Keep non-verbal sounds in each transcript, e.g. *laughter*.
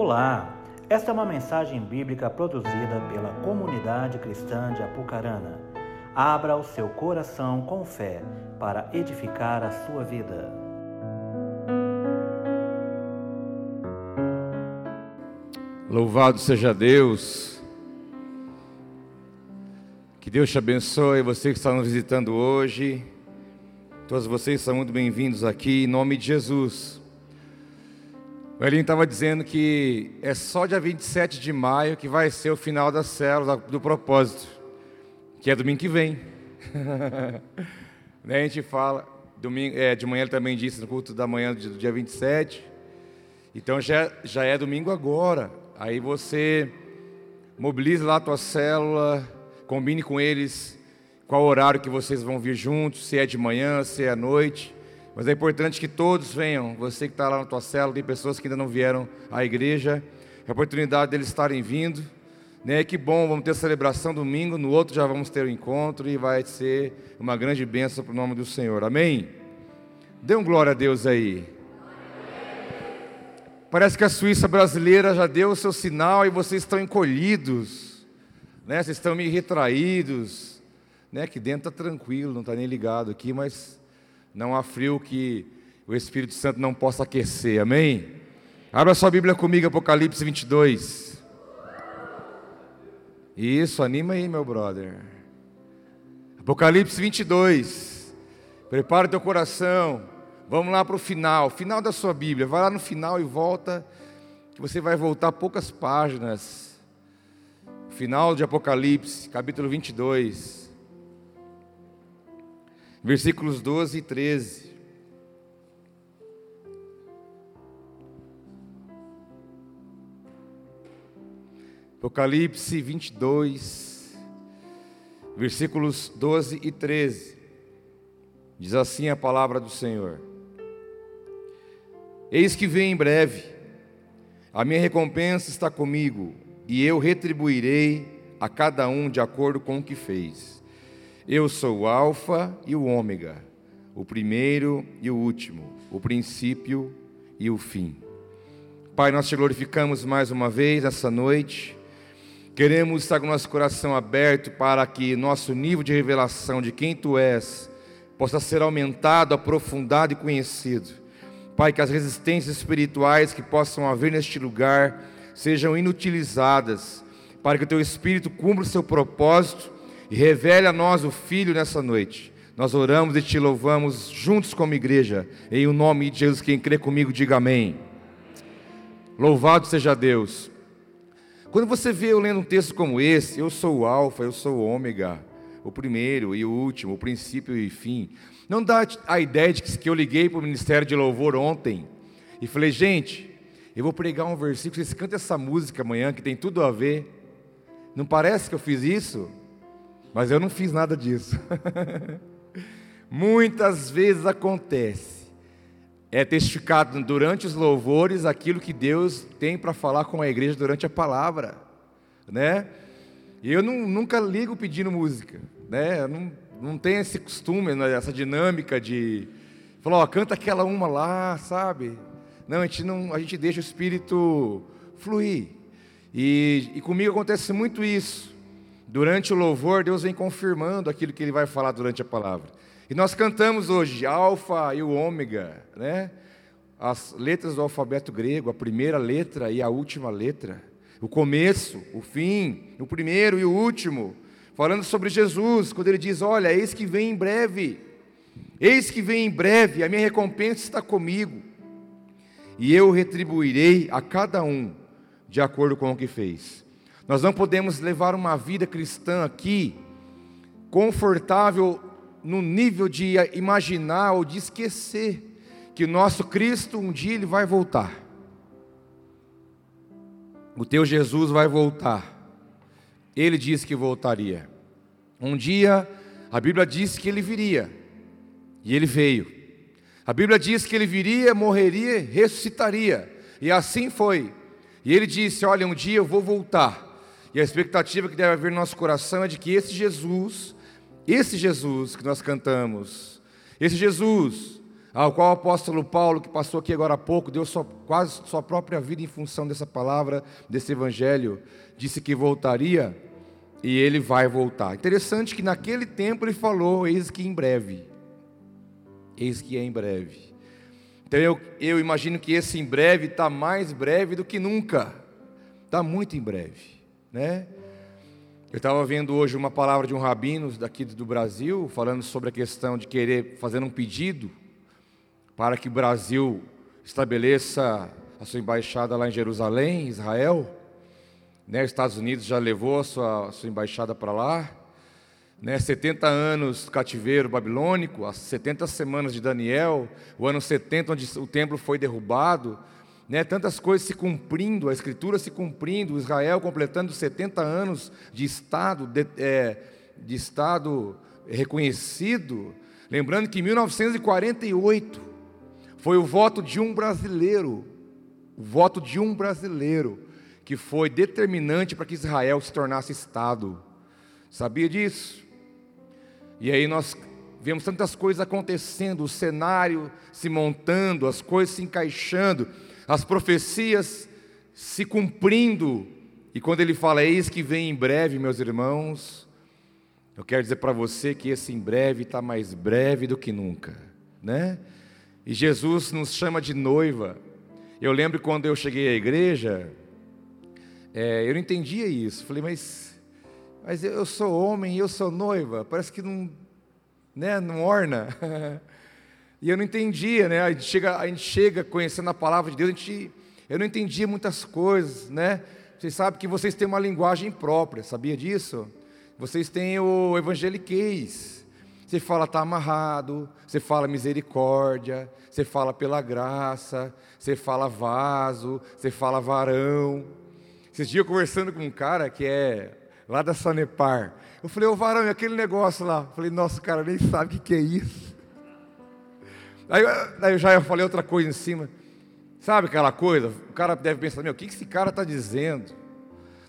Olá, esta é uma mensagem bíblica produzida pela comunidade cristã de Apucarana. Abra o seu coração com fé para edificar a sua vida. Louvado seja Deus. Que Deus te abençoe, você que está nos visitando hoje. Todos vocês são muito bem-vindos aqui, em nome de Jesus. O Elinho estava dizendo que é só dia 27 de maio que vai ser o final da célula do propósito, que é domingo que vem. *laughs* né, a gente fala, domingo, é, de manhã ele também disse no culto da manhã do dia 27. Então já, já é domingo agora. Aí você mobilize lá a tua célula, combine com eles qual horário que vocês vão vir juntos, se é de manhã, se é à noite. Mas é importante que todos venham. Você que está lá na tua cela, tem pessoas que ainda não vieram à igreja. É a oportunidade deles estarem vindo. Né? Que bom, vamos ter celebração domingo. No outro já vamos ter o um encontro e vai ser uma grande bênção para o nome do Senhor. Amém? Dê um glória a Deus aí. Parece que a Suíça brasileira já deu o seu sinal e vocês estão encolhidos. Né? Vocês estão meio retraídos. Né? Aqui dentro está tranquilo, não está nem ligado aqui, mas não há frio que o Espírito Santo não possa aquecer, amém? Abra sua Bíblia comigo, Apocalipse 22. Isso, anima aí, meu brother. Apocalipse 22. Prepara teu coração. Vamos lá para o final, final da sua Bíblia. Vai lá no final e volta, que você vai voltar poucas páginas. Final de Apocalipse, capítulo 22 versículos 12 e 13. Apocalipse 22, versículos 12 e 13. Diz assim a palavra do Senhor: Eis que vem em breve, a minha recompensa está comigo, e eu retribuirei a cada um de acordo com o que fez. Eu sou o Alfa e o Ômega, o primeiro e o último, o princípio e o fim. Pai, nós te glorificamos mais uma vez essa noite. Queremos estar com nosso coração aberto para que nosso nível de revelação de quem tu és possa ser aumentado, aprofundado e conhecido. Pai, que as resistências espirituais que possam haver neste lugar sejam inutilizadas, para que o teu Espírito cumpra o seu propósito e revele a nós o Filho nessa noite. Nós oramos e te louvamos juntos como igreja, em o nome de Jesus. Quem crê comigo, diga amém. Louvado seja Deus. Quando você vê eu lendo um texto como esse, eu sou o Alfa, eu sou o Ômega, o primeiro e o último, o princípio e fim. Não dá a ideia de que eu liguei para o Ministério de Louvor ontem e falei, gente, eu vou pregar um versículo, vocês cantam essa música amanhã que tem tudo a ver. Não parece que eu fiz isso? Mas eu não fiz nada disso. *laughs* Muitas vezes acontece. É testificado durante os louvores aquilo que Deus tem para falar com a igreja durante a palavra, né? Eu não, nunca ligo pedindo música, né? Não, não esse costume, né? essa dinâmica de falar, ó, canta aquela uma lá, sabe? Não, a gente não, a gente deixa o espírito fluir. E, e comigo acontece muito isso. Durante o louvor, Deus vem confirmando aquilo que Ele vai falar durante a palavra. E nós cantamos hoje Alfa e o Ômega, né? As letras do alfabeto grego, a primeira letra e a última letra, o começo, o fim, o primeiro e o último, falando sobre Jesus, quando ele diz: Olha, eis que vem em breve, eis que vem em breve, a minha recompensa está comigo, e eu retribuirei a cada um de acordo com o que fez. Nós não podemos levar uma vida cristã aqui confortável no nível de imaginar ou de esquecer que nosso Cristo um dia ele vai voltar. O teu Jesus vai voltar. Ele disse que voltaria. Um dia a Bíblia diz que ele viria. E ele veio. A Bíblia diz que ele viria, morreria, ressuscitaria. E assim foi. E ele disse: Olha, um dia eu vou voltar. E a expectativa que deve haver no nosso coração é de que esse Jesus, esse Jesus que nós cantamos, esse Jesus ao qual o apóstolo Paulo, que passou aqui agora há pouco, deu sua, quase sua própria vida em função dessa palavra, desse evangelho, disse que voltaria e ele vai voltar. Interessante que naquele tempo ele falou: Eis que em breve, eis que é em breve. Então eu, eu imagino que esse em breve está mais breve do que nunca, está muito em breve, né? Eu estava vendo hoje uma palavra de um rabino daqui do Brasil, falando sobre a questão de querer fazer um pedido para que o Brasil estabeleça a sua embaixada lá em Jerusalém, Israel. Né, os Estados Unidos já levou a sua, a sua embaixada para lá. Né, 70 anos cativeiro babilônico, as 70 semanas de Daniel, o ano 70, onde o templo foi derrubado. Né, tantas coisas se cumprindo, a escritura se cumprindo, Israel completando 70 anos de Estado, de, é, de Estado reconhecido. Lembrando que em 1948, foi o voto de um brasileiro, o voto de um brasileiro, que foi determinante para que Israel se tornasse Estado. Sabia disso? E aí nós vemos tantas coisas acontecendo, o cenário se montando, as coisas se encaixando, as profecias se cumprindo. E quando ele fala, eis que vem em breve, meus irmãos, eu quero dizer para você que esse em breve está mais breve do que nunca, né? E Jesus nos chama de noiva. Eu lembro quando eu cheguei à igreja, é, eu não entendia isso. Falei, mas, mas eu sou homem eu sou noiva. Parece que não, né, não orna. *laughs* e eu não entendia, né? A gente, chega, a gente chega conhecendo a palavra de Deus, a gente, eu não entendia muitas coisas, né? Vocês sabem que vocês têm uma linguagem própria, sabia disso? Vocês têm o evangeliquez. Você fala está amarrado, você fala misericórdia, você fala pela graça, você fala vaso, você fala varão. Esses dias conversando com um cara que é lá da Sanepar. Eu falei, ô varão, e aquele negócio lá? Eu falei, nossa, cara nem sabe o que é isso. Aí, aí eu já falei outra coisa em cima. Sabe aquela coisa? O cara deve pensar, meu, o que esse cara está dizendo?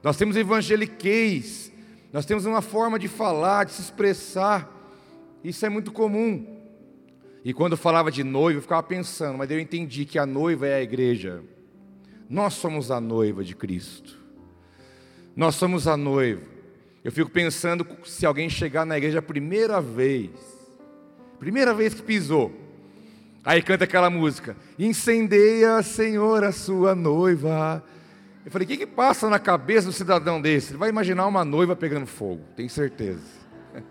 Nós temos evangeliquez, nós temos uma forma de falar, de se expressar. Isso é muito comum. E quando falava de noiva, eu ficava pensando, mas eu entendi que a noiva é a igreja. Nós somos a noiva de Cristo. Nós somos a noiva. Eu fico pensando se alguém chegar na igreja a primeira vez, primeira vez que pisou, aí canta aquela música: Incendeia, Senhor, a sua noiva. Eu falei: o que, que passa na cabeça do cidadão desse? Ele vai imaginar uma noiva pegando fogo, tenho certeza *laughs*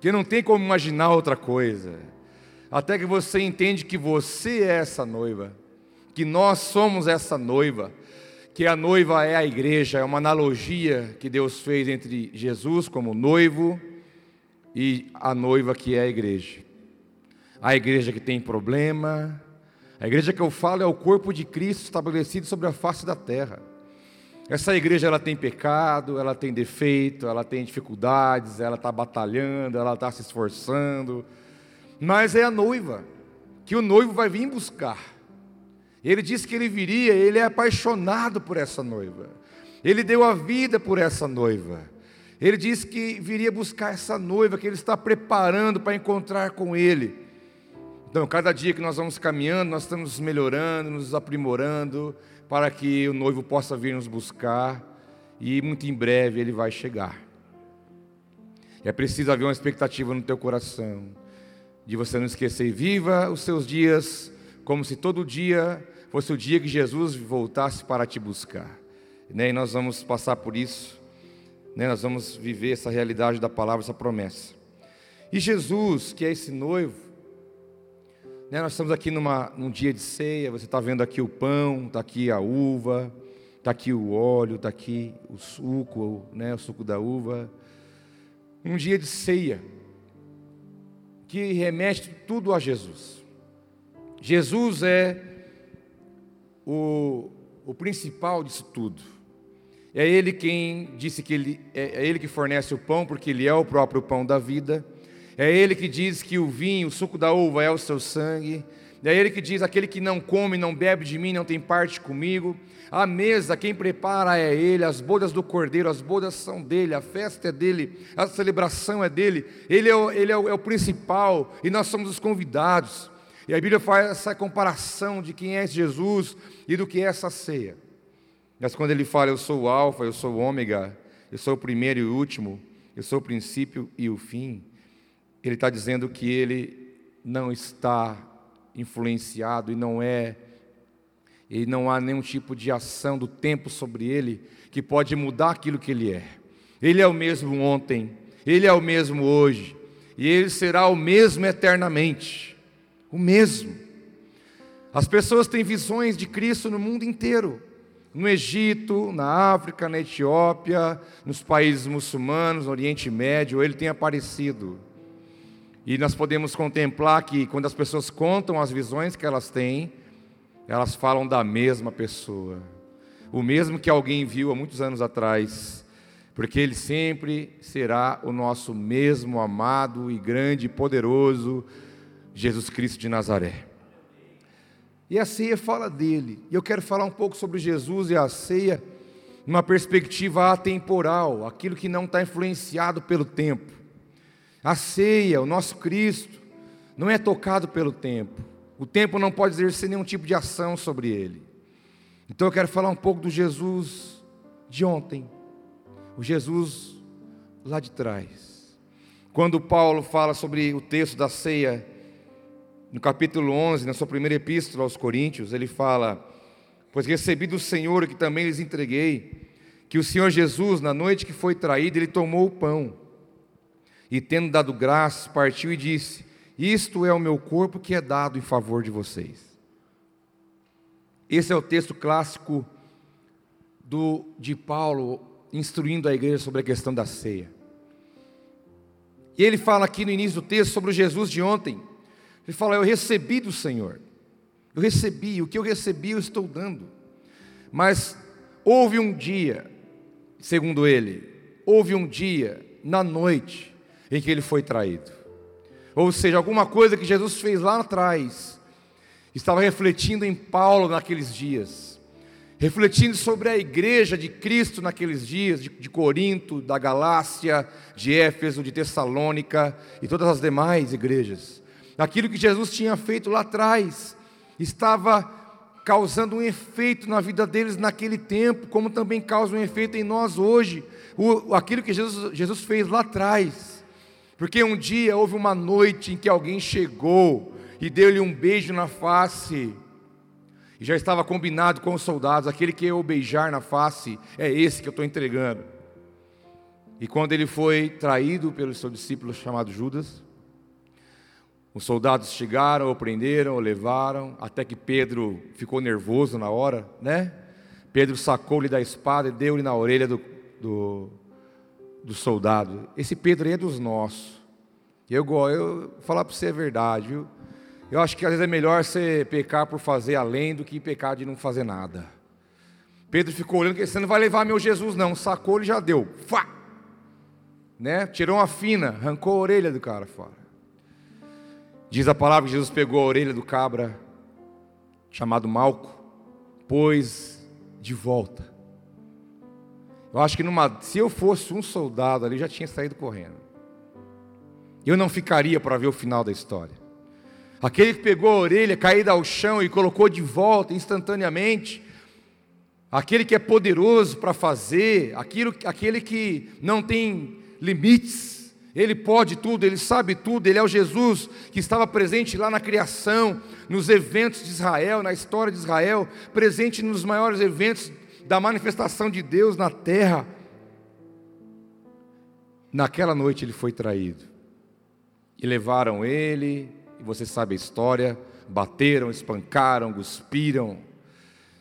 que não tem como imaginar outra coisa. Até que você entende que você é essa noiva, que nós somos essa noiva, que a noiva é a igreja, é uma analogia que Deus fez entre Jesus como noivo e a noiva que é a igreja. A igreja que tem problema, a igreja que eu falo é o corpo de Cristo estabelecido sobre a face da terra. Essa igreja ela tem pecado, ela tem defeito, ela tem dificuldades, ela está batalhando, ela está se esforçando, mas é a noiva que o noivo vai vir buscar. Ele disse que ele viria, ele é apaixonado por essa noiva. Ele deu a vida por essa noiva. Ele disse que viria buscar essa noiva que ele está preparando para encontrar com ele. Então, cada dia que nós vamos caminhando, nós estamos melhorando, nos aprimorando, para que o noivo possa vir nos buscar e muito em breve ele vai chegar. É preciso haver uma expectativa no teu coração, de você não esquecer, viva os seus dias como se todo dia fosse o dia que Jesus voltasse para te buscar. Né? E nós vamos passar por isso, né? nós vamos viver essa realidade da palavra, essa promessa. E Jesus, que é esse noivo, né, nós estamos aqui numa, num dia de ceia, você está vendo aqui o pão, está aqui a uva, está aqui o óleo, está aqui o suco, né, o suco da uva. Um dia de ceia, que remete tudo a Jesus. Jesus é o, o principal disso tudo. É Ele quem disse que ele, é, é Ele que fornece o pão, porque Ele é o próprio pão da vida. É Ele que diz que o vinho, o suco da uva é o seu sangue. É ele que diz: aquele que não come, não bebe de mim, não tem parte comigo. A mesa, quem prepara é ele, as bodas do cordeiro, as bodas são dele, a festa é dele, a celebração é dele, ele é o, ele é o, é o principal e nós somos os convidados. E a Bíblia faz essa comparação de quem é Jesus e do que é essa ceia. Mas quando ele fala, eu sou o Alfa, eu sou o Ômega, eu sou o primeiro e o último, eu sou o princípio e o fim, ele está dizendo que ele não está influenciado e não é, e não há nenhum tipo de ação do tempo sobre ele que pode mudar aquilo que ele é. Ele é o mesmo ontem, ele é o mesmo hoje, e ele será o mesmo eternamente. O mesmo. As pessoas têm visões de Cristo no mundo inteiro no Egito, na África, na Etiópia, nos países muçulmanos, no Oriente Médio, ele tem aparecido. E nós podemos contemplar que quando as pessoas contam as visões que elas têm, elas falam da mesma pessoa. O mesmo que alguém viu há muitos anos atrás, porque ele sempre será o nosso mesmo amado e grande e poderoso Jesus Cristo de Nazaré. E a ceia fala dele. E eu quero falar um pouco sobre Jesus e a ceia, numa perspectiva atemporal, aquilo que não está influenciado pelo tempo. A ceia, o nosso Cristo, não é tocado pelo tempo. O tempo não pode exercer nenhum tipo de ação sobre ele. Então eu quero falar um pouco do Jesus de ontem, o Jesus lá de trás. Quando Paulo fala sobre o texto da ceia, no capítulo 11, na sua primeira epístola aos Coríntios, ele fala: Pois recebi do Senhor que também lhes entreguei, que o Senhor Jesus, na noite que foi traído, ele tomou o pão e, tendo dado graças, partiu e disse: Isto é o meu corpo que é dado em favor de vocês. Esse é o texto clássico do, de Paulo instruindo a igreja sobre a questão da ceia. E ele fala aqui no início do texto sobre o Jesus de ontem. Ele fala: Eu recebi do Senhor. Eu recebi, o que eu recebi eu estou dando. Mas houve um dia, segundo ele, houve um dia na noite em que ele foi traído. Ou seja, alguma coisa que Jesus fez lá atrás estava refletindo em Paulo naqueles dias, refletindo sobre a igreja de Cristo naqueles dias, de, de Corinto, da Galácia, de Éfeso, de Tessalônica e todas as demais igrejas. Aquilo que Jesus tinha feito lá atrás estava causando um efeito na vida deles naquele tempo, como também causa um efeito em nós hoje. O, aquilo que Jesus, Jesus fez lá atrás. Porque um dia houve uma noite em que alguém chegou e deu-lhe um beijo na face. E já estava combinado com os soldados: aquele que eu beijar na face é esse que eu estou entregando. E quando ele foi traído pelo seu discípulo chamado Judas, os soldados chegaram, o prenderam, o levaram, até que Pedro ficou nervoso na hora, né? Pedro sacou-lhe da espada e deu-lhe na orelha do, do, do, soldado. Esse Pedro aí é dos nossos. Eu, eu falar para você a verdade, viu? Eu acho que às vezes é melhor você pecar por fazer além do que pecar de não fazer nada. Pedro ficou olhando, você não vai levar meu Jesus, não. Sacou, ele já deu. Fá! Né? Tirou uma fina, arrancou a orelha do cara fora. Diz a palavra que Jesus pegou a orelha do cabra, chamado Malco, pôs de volta. Eu acho que numa, se eu fosse um soldado ali, já tinha saído correndo. Eu não ficaria para ver o final da história. Aquele que pegou a orelha, caída ao chão e colocou de volta instantaneamente, aquele que é poderoso para fazer, aquilo, aquele que não tem limites, ele pode tudo, ele sabe tudo, ele é o Jesus que estava presente lá na criação, nos eventos de Israel, na história de Israel, presente nos maiores eventos da manifestação de Deus na terra. Naquela noite ele foi traído. E levaram ele, e você sabe a história, bateram, espancaram, cuspiram.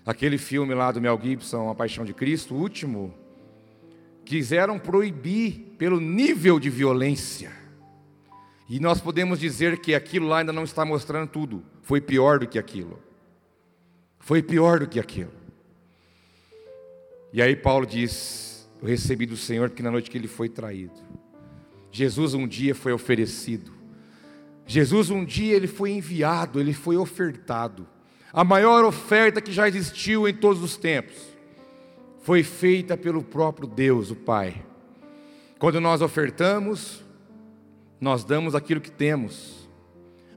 Aquele filme lá do Mel Gibson, A Paixão de Cristo, o último, quiseram proibir pelo nível de violência. E nós podemos dizer que aquilo lá ainda não está mostrando tudo. Foi pior do que aquilo. Foi pior do que aquilo. E aí Paulo diz: Eu recebi do Senhor que na noite que ele foi traído. Jesus um dia foi oferecido. Jesus um dia ele foi enviado, ele foi ofertado. A maior oferta que já existiu em todos os tempos foi feita pelo próprio Deus, o Pai. Quando nós ofertamos, nós damos aquilo que temos,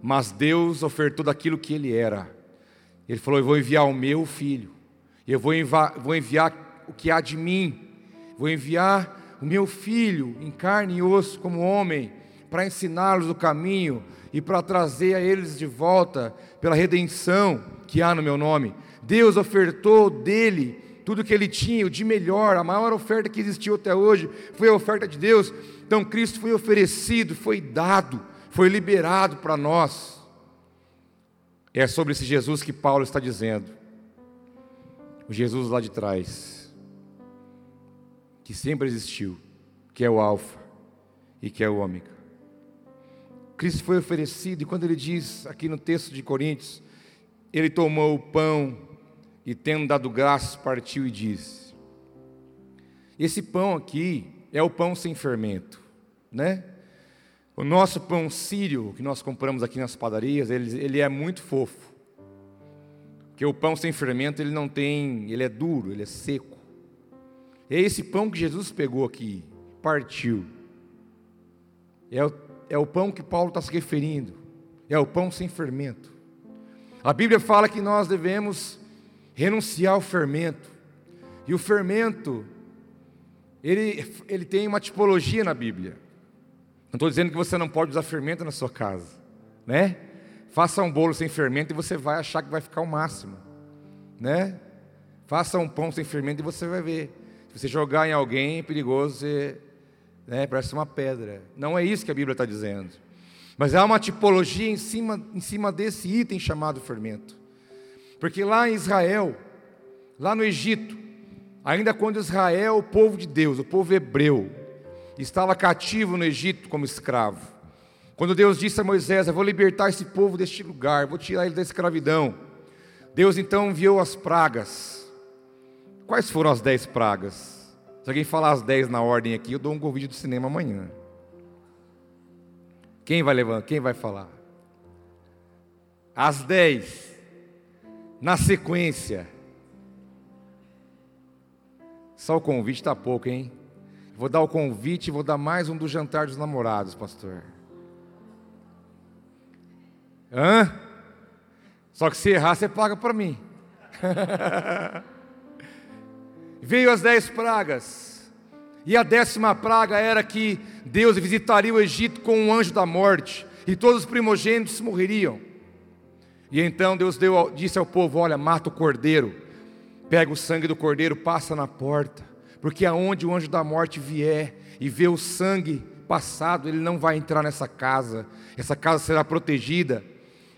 mas Deus ofertou daquilo que Ele era. Ele falou: Eu vou enviar o meu filho, eu vou enviar, vou enviar o que há de mim, vou enviar o meu filho em carne e osso, como homem, para ensiná-los o caminho e para trazer a eles de volta pela redenção que há no meu nome. Deus ofertou dele tudo que ele tinha, o de melhor, a maior oferta que existiu até hoje foi a oferta de Deus. Então Cristo foi oferecido, foi dado, foi liberado para nós. É sobre esse Jesus que Paulo está dizendo. O Jesus lá de trás, que sempre existiu, que é o Alfa e que é o Ômega. Cristo foi oferecido, e quando ele diz aqui no texto de Coríntios, ele tomou o pão e, tendo dado graças, partiu e disse: Esse pão aqui é o pão sem fermento, né? O nosso pão sírio, que nós compramos aqui nas padarias, ele, ele é muito fofo. Porque o pão sem fermento, ele não tem, ele é duro, ele é seco. É esse pão que Jesus pegou aqui, partiu. É o, é o pão que Paulo está se referindo. É o pão sem fermento. A Bíblia fala que nós devemos renunciar ao fermento. E o fermento, ele, ele tem uma tipologia na Bíblia. Não estou dizendo que você não pode usar fermento na sua casa, né? Faça um bolo sem fermento e você vai achar que vai ficar o máximo, né? Faça um pão sem fermento e você vai ver. Você jogar em alguém, é perigoso, você né, parece uma pedra. Não é isso que a Bíblia está dizendo. Mas há uma tipologia em cima, em cima desse item chamado fermento. Porque lá em Israel, lá no Egito, ainda quando Israel, o povo de Deus, o povo hebreu, estava cativo no Egito como escravo. Quando Deus disse a Moisés: Eu vou libertar esse povo deste lugar, vou tirar ele da escravidão. Deus então enviou as pragas. Quais foram as dez pragas? Se alguém falar as dez na ordem aqui, eu dou um convite do cinema amanhã. Quem vai levantar? Quem vai falar? As dez, na sequência. Só o convite está pouco, hein? Vou dar o convite e vou dar mais um do jantar dos namorados, pastor. Hã? Só que se errar, você paga para mim. *laughs* Veio as dez pragas. E a décima praga era que Deus visitaria o Egito com um anjo da morte, e todos os primogênitos morreriam. E então Deus deu, disse ao povo: Olha, mata o cordeiro, pega o sangue do cordeiro, passa na porta, porque aonde o anjo da morte vier e vê o sangue passado, ele não vai entrar nessa casa, essa casa será protegida.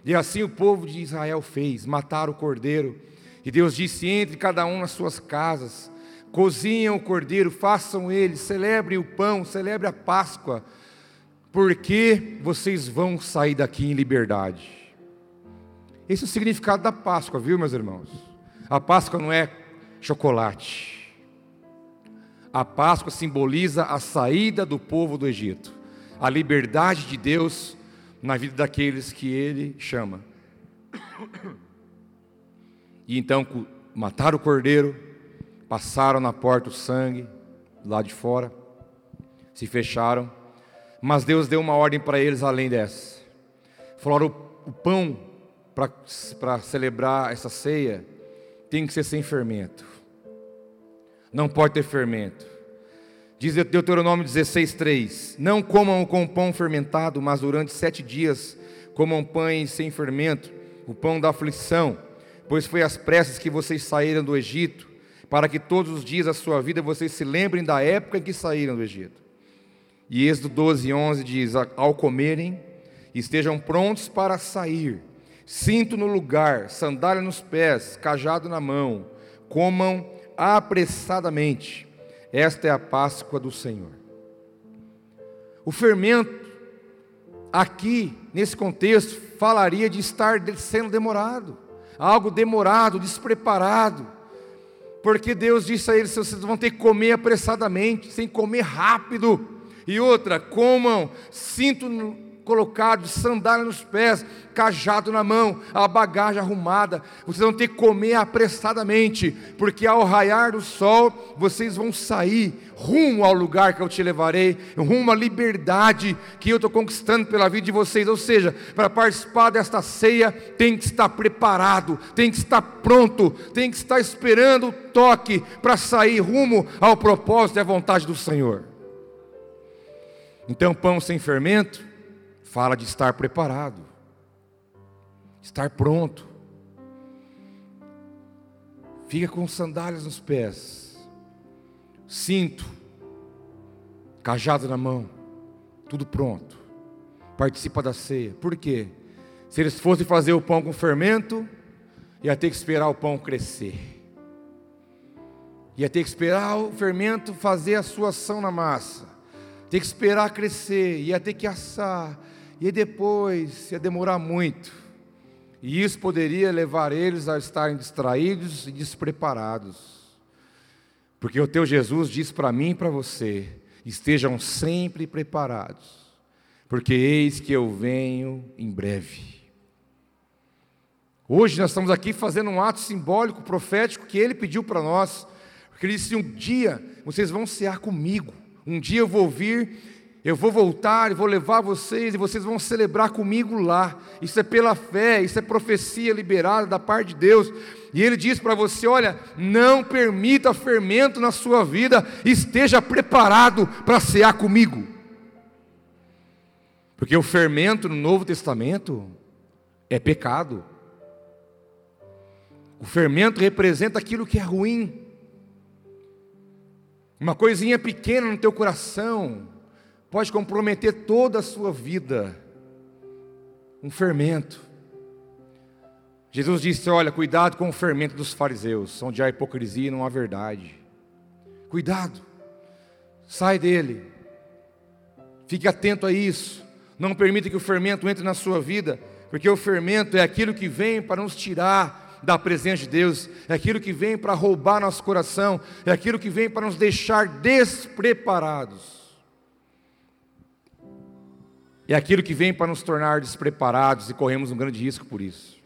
E assim o povo de Israel fez: mataram o cordeiro. E Deus disse: entre cada um nas suas casas, cozinham o cordeiro, façam ele, celebrem o pão, celebrem a Páscoa, porque vocês vão sair daqui em liberdade. Esse é o significado da Páscoa, viu, meus irmãos? A Páscoa não é chocolate. A Páscoa simboliza a saída do povo do Egito, a liberdade de Deus na vida daqueles que Ele chama. E então mataram o cordeiro, passaram na porta o sangue, lá de fora, se fecharam, mas Deus deu uma ordem para eles além dessa. Falaram: o, pão para celebrar essa ceia tem que ser sem fermento, não pode ter fermento. Diz Deuteronômio 16,3: Não comam com pão fermentado, mas durante sete dias comam pães sem fermento, o pão da aflição, pois foi às pressas que vocês saíram do Egito para que todos os dias da sua vida vocês se lembrem da época em que saíram do Egito. E Êxodo 12, 11 diz: Ao comerem, estejam prontos para sair, cinto no lugar, sandália nos pés, cajado na mão, comam apressadamente. Esta é a Páscoa do Senhor. O fermento, aqui, nesse contexto, falaria de estar sendo demorado, algo demorado, despreparado porque Deus disse a eles: vocês vão ter que comer apressadamente, sem comer rápido. E outra, comam, cinto, colocados, sandália nos pés, cajado na mão, a bagagem arrumada. Vocês vão ter que comer apressadamente, porque ao raiar do sol, vocês vão sair rumo ao lugar que eu te levarei, rumo à liberdade que eu estou conquistando pela vida de vocês. Ou seja, para participar desta ceia, tem que estar preparado, tem que estar pronto, tem que estar esperando o toque para sair rumo ao propósito e à vontade do Senhor. Então, pão sem fermento fala de estar preparado, estar pronto. Fica com sandálias nos pés, cinto, cajado na mão, tudo pronto. Participa da ceia. Por quê? Se eles fossem fazer o pão com fermento, ia ter que esperar o pão crescer. Ia ter que esperar o fermento fazer a sua ação na massa ter que esperar crescer, ia ter que assar, e depois ia demorar muito. E isso poderia levar eles a estarem distraídos e despreparados. Porque o teu Jesus diz para mim e para você: estejam sempre preparados, porque eis que eu venho em breve. Hoje nós estamos aqui fazendo um ato simbólico, profético, que ele pediu para nós, porque ele disse: um dia vocês vão cear comigo. Um dia eu vou vir, eu vou voltar e vou levar vocês e vocês vão celebrar comigo lá. Isso é pela fé, isso é profecia liberada da parte de Deus. E ele diz para você: olha, não permita fermento na sua vida, esteja preparado para cear comigo. Porque o fermento no Novo Testamento é pecado. O fermento representa aquilo que é ruim. Uma coisinha pequena no teu coração pode comprometer toda a sua vida. Um fermento. Jesus disse: Olha, cuidado com o fermento dos fariseus, onde há hipocrisia e não há verdade. Cuidado, sai dele, fique atento a isso. Não permita que o fermento entre na sua vida, porque o fermento é aquilo que vem para nos tirar da presença de Deus, é aquilo que vem para roubar nosso coração, é aquilo que vem para nos deixar despreparados. É aquilo que vem para nos tornar despreparados e corremos um grande risco por isso.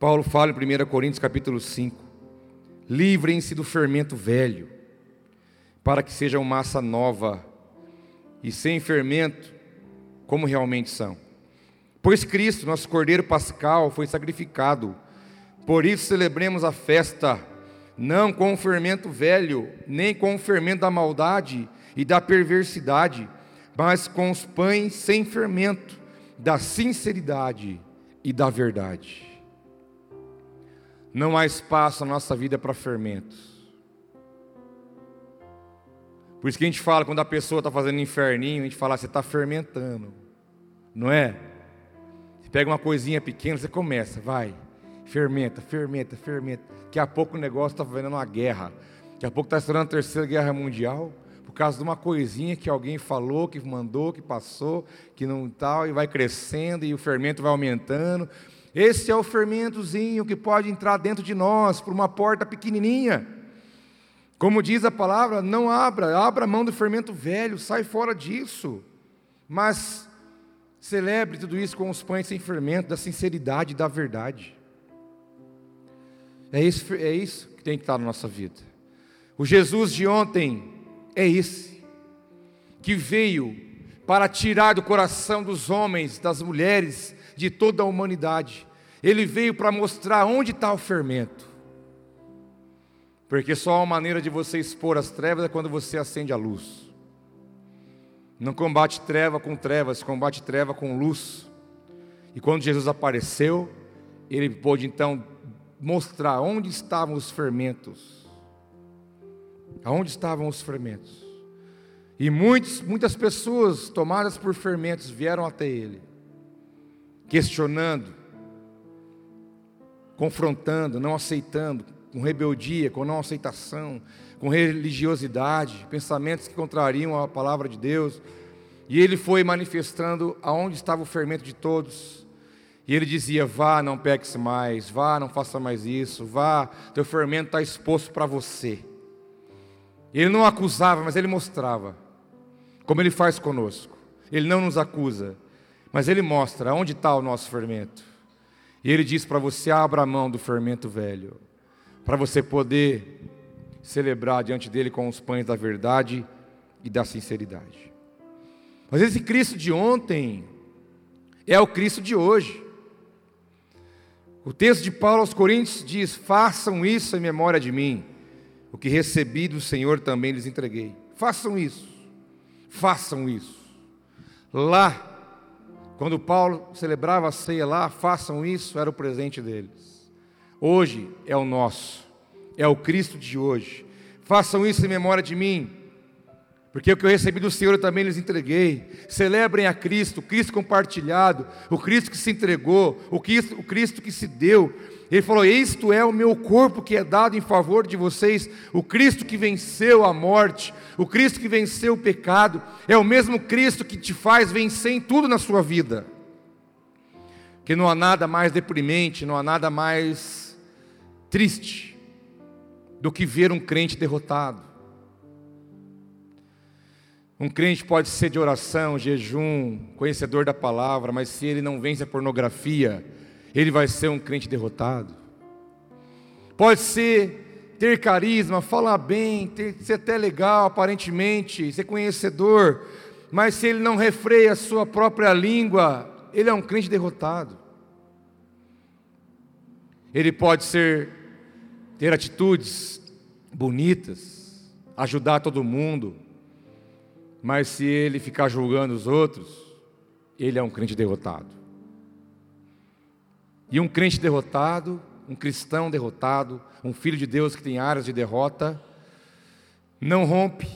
Paulo fala em 1 Coríntios capítulo 5: Livrem-se do fermento velho, para que sejam massa nova e sem fermento, como realmente são. Pois Cristo, nosso Cordeiro Pascal, foi sacrificado. Por isso celebremos a festa, não com o fermento velho, nem com o fermento da maldade e da perversidade, mas com os pães sem fermento, da sinceridade e da verdade. Não há espaço na nossa vida para fermentos. Por isso que a gente fala, quando a pessoa está fazendo inferninho, a gente fala, você está fermentando, não é? Pega uma coisinha pequena, você começa, vai, fermenta, fermenta, fermenta. Daqui a pouco o negócio está vendo uma guerra. Daqui a pouco está estourando a terceira guerra mundial por causa de uma coisinha que alguém falou, que mandou, que passou, que não tal, e vai crescendo e o fermento vai aumentando. Esse é o fermentozinho que pode entrar dentro de nós por uma porta pequenininha. Como diz a palavra, não abra, abra a mão do fermento velho, sai fora disso. Mas Celebre tudo isso com os pães sem fermento, da sinceridade e da verdade. É isso, é isso que tem que estar na nossa vida. O Jesus de ontem é esse, que veio para tirar do coração dos homens, das mulheres, de toda a humanidade. Ele veio para mostrar onde está o fermento. Porque só uma maneira de você expor as trevas é quando você acende a luz. Não combate treva com trevas, combate treva com luz. E quando Jesus apareceu, ele pôde então mostrar onde estavam os fermentos. Aonde estavam os fermentos? E muitos, muitas pessoas tomadas por fermentos vieram até ele, questionando, confrontando, não aceitando, com rebeldia, com não aceitação, com religiosidade, pensamentos que contrariam a palavra de Deus. E ele foi manifestando aonde estava o fermento de todos. E ele dizia: Vá, não peques mais, vá, não faça mais isso, vá, teu fermento está exposto para você. Ele não acusava, mas ele mostrava, como ele faz conosco. Ele não nos acusa, mas Ele mostra onde está o nosso fermento. E Ele diz para você: abra a mão do fermento velho, para você poder celebrar diante dele com os pães da verdade e da sinceridade. Mas esse Cristo de ontem é o Cristo de hoje. O texto de Paulo aos Coríntios diz: Façam isso em memória de mim. O que recebi do Senhor também lhes entreguei. Façam isso. Façam isso. Lá, quando Paulo celebrava a ceia lá, façam isso, era o presente deles. Hoje é o nosso. É o Cristo de hoje. Façam isso em memória de mim. Porque o que eu recebi do Senhor eu também lhes entreguei. Celebrem a Cristo, o Cristo compartilhado, o Cristo que se entregou, o Cristo, o Cristo que se deu. Ele falou: Isto é o meu corpo que é dado em favor de vocês, o Cristo que venceu a morte, o Cristo que venceu o pecado, é o mesmo Cristo que te faz vencer em tudo na sua vida. Que não há nada mais deprimente, não há nada mais triste do que ver um crente derrotado um crente pode ser de oração, jejum, conhecedor da palavra, mas se ele não vence a pornografia, ele vai ser um crente derrotado. Pode ser ter carisma, falar bem, ter, ser até legal aparentemente, ser conhecedor, mas se ele não refreia a sua própria língua, ele é um crente derrotado. Ele pode ser ter atitudes bonitas, ajudar todo mundo, mas se ele ficar julgando os outros, ele é um crente derrotado. E um crente derrotado, um cristão derrotado, um filho de Deus que tem áreas de derrota, não rompe,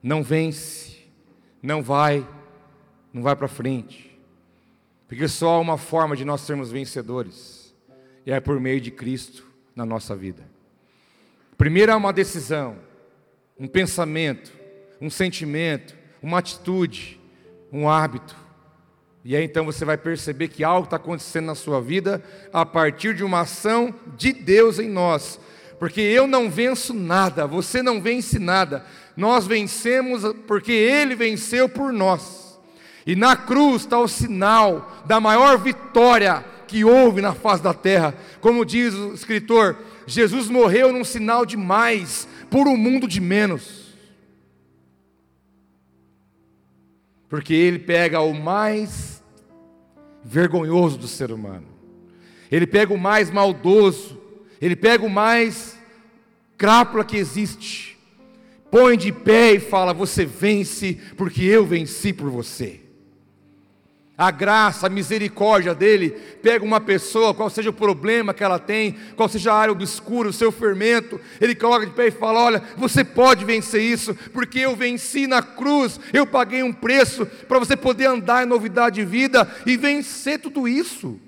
não vence, não vai, não vai para frente. Porque só há uma forma de nós sermos vencedores, e é por meio de Cristo na nossa vida. Primeiro é uma decisão, um pensamento, um sentimento, uma atitude, um hábito. E aí então você vai perceber que algo está acontecendo na sua vida a partir de uma ação de Deus em nós. Porque eu não venço nada, você não vence nada. Nós vencemos porque Ele venceu por nós. E na cruz está o sinal da maior vitória que houve na face da terra. Como diz o escritor, Jesus morreu num sinal de mais por um mundo de menos. Porque ele pega o mais vergonhoso do ser humano, ele pega o mais maldoso, ele pega o mais crápula que existe, põe de pé e fala: Você vence, porque eu venci por você a graça, a misericórdia dele, pega uma pessoa, qual seja o problema que ela tem, qual seja a área obscura, o seu fermento, ele coloca de pé e fala: Olha, você pode vencer isso, porque eu venci na cruz, eu paguei um preço para você poder andar em novidade de vida e vencer tudo isso.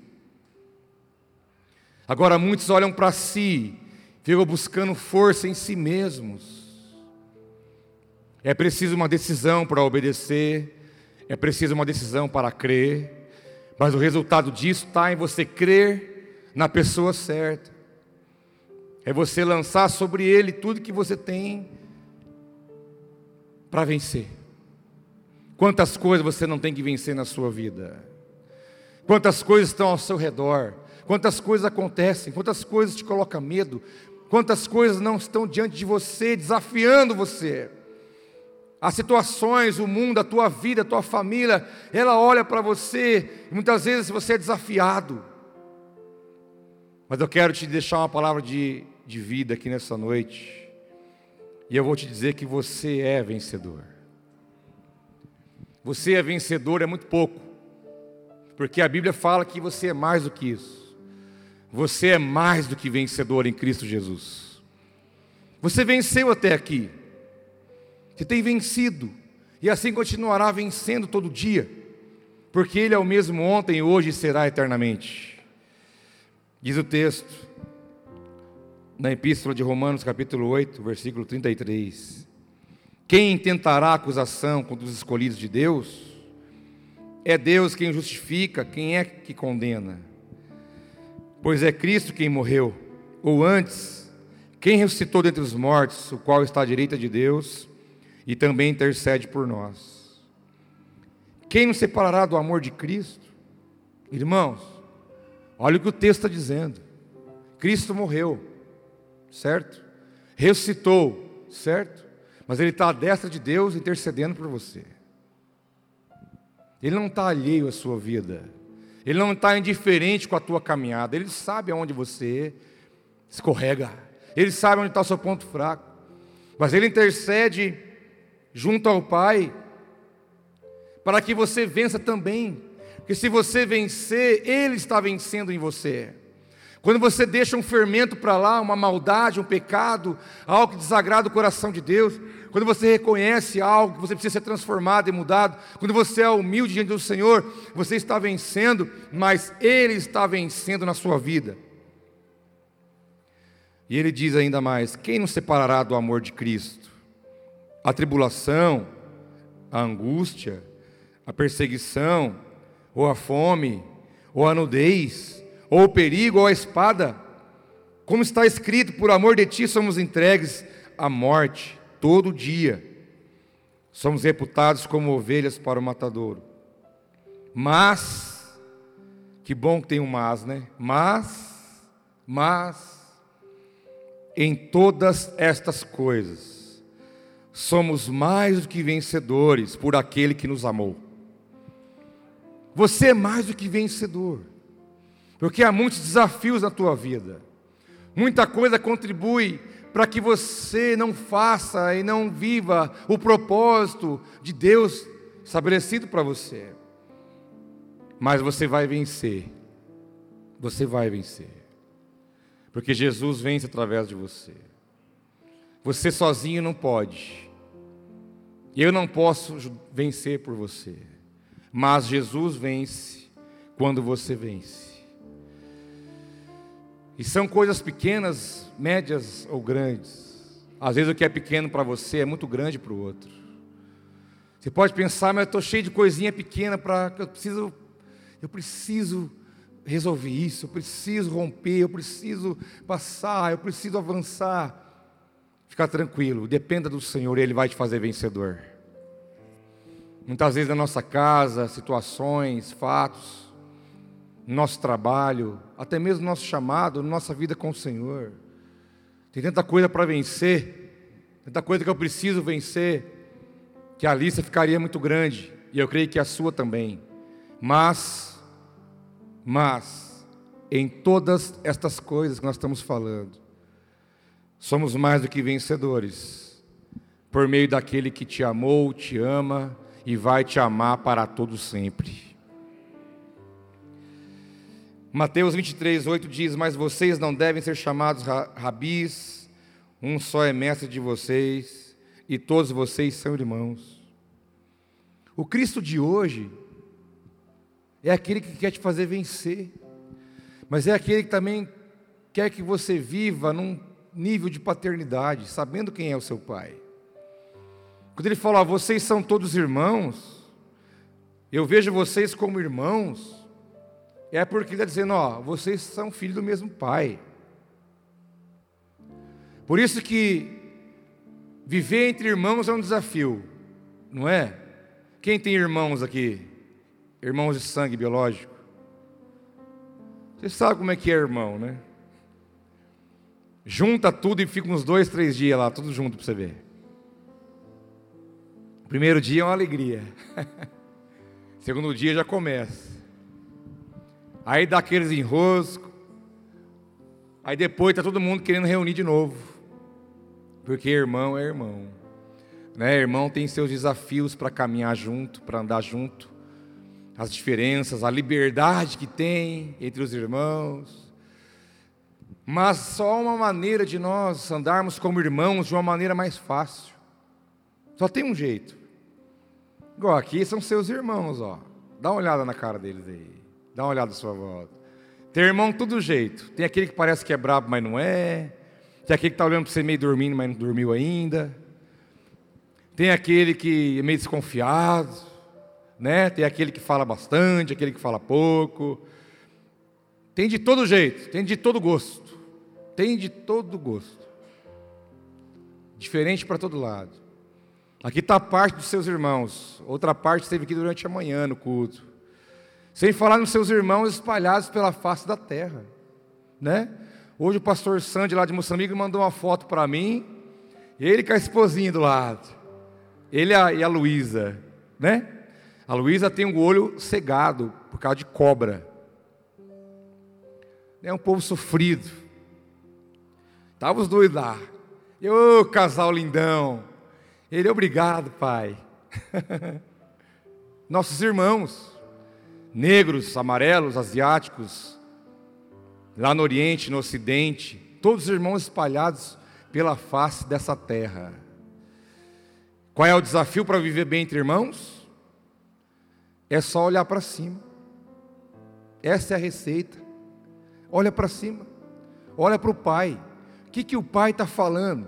Agora muitos olham para si, ficam buscando força em si mesmos. É preciso uma decisão para obedecer é preciso uma decisão para crer, mas o resultado disso está em você crer na pessoa certa. É você lançar sobre ele tudo que você tem para vencer. Quantas coisas você não tem que vencer na sua vida? Quantas coisas estão ao seu redor? Quantas coisas acontecem? Quantas coisas te colocam medo? Quantas coisas não estão diante de você, desafiando você? As situações, o mundo, a tua vida, a tua família, ela olha para você e muitas vezes você é desafiado. Mas eu quero te deixar uma palavra de, de vida aqui nessa noite, e eu vou te dizer que você é vencedor. Você é vencedor é muito pouco, porque a Bíblia fala que você é mais do que isso. Você é mais do que vencedor em Cristo Jesus. Você venceu até aqui. Você tem vencido, e assim continuará vencendo todo dia, porque Ele é o mesmo ontem, hoje e será eternamente. Diz o texto, na Epístola de Romanos, capítulo 8, versículo 33. Quem intentará acusação contra os escolhidos de Deus? É Deus quem justifica, quem é que condena? Pois é Cristo quem morreu, ou antes, quem ressuscitou dentre os mortos, o qual está à direita de Deus e também intercede por nós. Quem nos separará do amor de Cristo? Irmãos, olha o que o texto está dizendo. Cristo morreu, certo? Ressuscitou, certo? Mas Ele está à destra de Deus intercedendo por você. Ele não está alheio à sua vida. Ele não está indiferente com a tua caminhada. Ele sabe aonde você escorrega. Ele sabe onde está o seu ponto fraco. Mas Ele intercede junto ao Pai para que você vença também. Porque se você vencer, Ele está vencendo em você. Quando você deixa um fermento para lá, uma maldade, um pecado, algo que desagrada o coração de Deus, quando você reconhece algo que você precisa ser transformado e mudado, quando você é humilde diante do Senhor, você está vencendo, mas Ele está vencendo na sua vida. E Ele diz ainda mais: quem nos separará do amor de Cristo? A tribulação, a angústia, a perseguição, ou a fome, ou a nudez ou o perigo, ou a espada. Como está escrito, por amor de ti somos entregues à morte todo dia. Somos reputados como ovelhas para o matadouro. Mas, que bom que tem um mas, né? Mas, mas, em todas estas coisas, somos mais do que vencedores por aquele que nos amou. Você é mais do que vencedor. Porque há muitos desafios na tua vida. Muita coisa contribui para que você não faça e não viva o propósito de Deus estabelecido para você. Mas você vai vencer. Você vai vencer. Porque Jesus vence através de você. Você sozinho não pode. Eu não posso vencer por você. Mas Jesus vence quando você vence. E são coisas pequenas, médias ou grandes. Às vezes o que é pequeno para você é muito grande para o outro. Você pode pensar, mas eu estou cheio de coisinha pequena para eu preciso, eu preciso resolver isso, eu preciso romper, eu preciso passar, eu preciso avançar. Fica tranquilo, dependa do Senhor, Ele vai te fazer vencedor. Muitas vezes na nossa casa, situações, fatos, nosso trabalho, até mesmo nosso chamado, nossa vida com o Senhor. Tem tanta coisa para vencer, tanta coisa que eu preciso vencer, que a lista ficaria muito grande, e eu creio que a sua também. Mas, mas, em todas estas coisas que nós estamos falando, somos mais do que vencedores, por meio daquele que te amou, te ama e vai te amar para todo sempre. Mateus 23, 8 diz: Mas vocês não devem ser chamados rabis, um só é mestre de vocês, e todos vocês são irmãos. O Cristo de hoje é aquele que quer te fazer vencer, mas é aquele que também quer que você viva num nível de paternidade, sabendo quem é o seu pai. Quando ele fala, vocês são todos irmãos, eu vejo vocês como irmãos, é porque ele está dizendo: ó, vocês são filhos do mesmo pai. Por isso que viver entre irmãos é um desafio, não é? Quem tem irmãos aqui? Irmãos de sangue biológico? Você sabe como é que é irmão, né? Junta tudo e fica uns dois, três dias lá, tudo junto para você ver. Primeiro dia é uma alegria. *laughs* Segundo dia já começa. Aí dá aqueles enroscos. Aí depois está todo mundo querendo reunir de novo. Porque irmão é irmão. Né? Irmão tem seus desafios para caminhar junto, para andar junto. As diferenças, a liberdade que tem entre os irmãos. Mas só uma maneira de nós andarmos como irmãos de uma maneira mais fácil. Só tem um jeito. Igual aqui são seus irmãos, ó. Dá uma olhada na cara deles aí. Dá uma olhada à sua volta. Tem irmão todo jeito. Tem aquele que parece que é brabo, mas não é. Tem aquele que está olhando para você meio dormindo, mas não dormiu ainda. Tem aquele que é meio desconfiado. Né? Tem aquele que fala bastante, aquele que fala pouco. Tem de todo jeito, tem de todo gosto. Tem de todo gosto. Diferente para todo lado. Aqui está parte dos seus irmãos, outra parte esteve aqui durante a manhã no culto. Sem falar nos seus irmãos espalhados pela face da terra, né? Hoje o pastor Sandy lá de Moçambique mandou uma foto para mim, ele com a esposinha do lado, ele e a Luísa, né? A Luísa tem o um olho cegado por causa de cobra. É um povo sofrido. Estavam os dois lá. Ô, casal lindão. Ele, obrigado, pai. *laughs* Nossos irmãos, negros, amarelos, asiáticos, lá no Oriente, no Ocidente, todos os irmãos espalhados pela face dessa terra. Qual é o desafio para viver bem entre irmãos? É só olhar para cima. Essa é a receita. Olha para cima, olha para o Pai. O que, que o Pai está falando?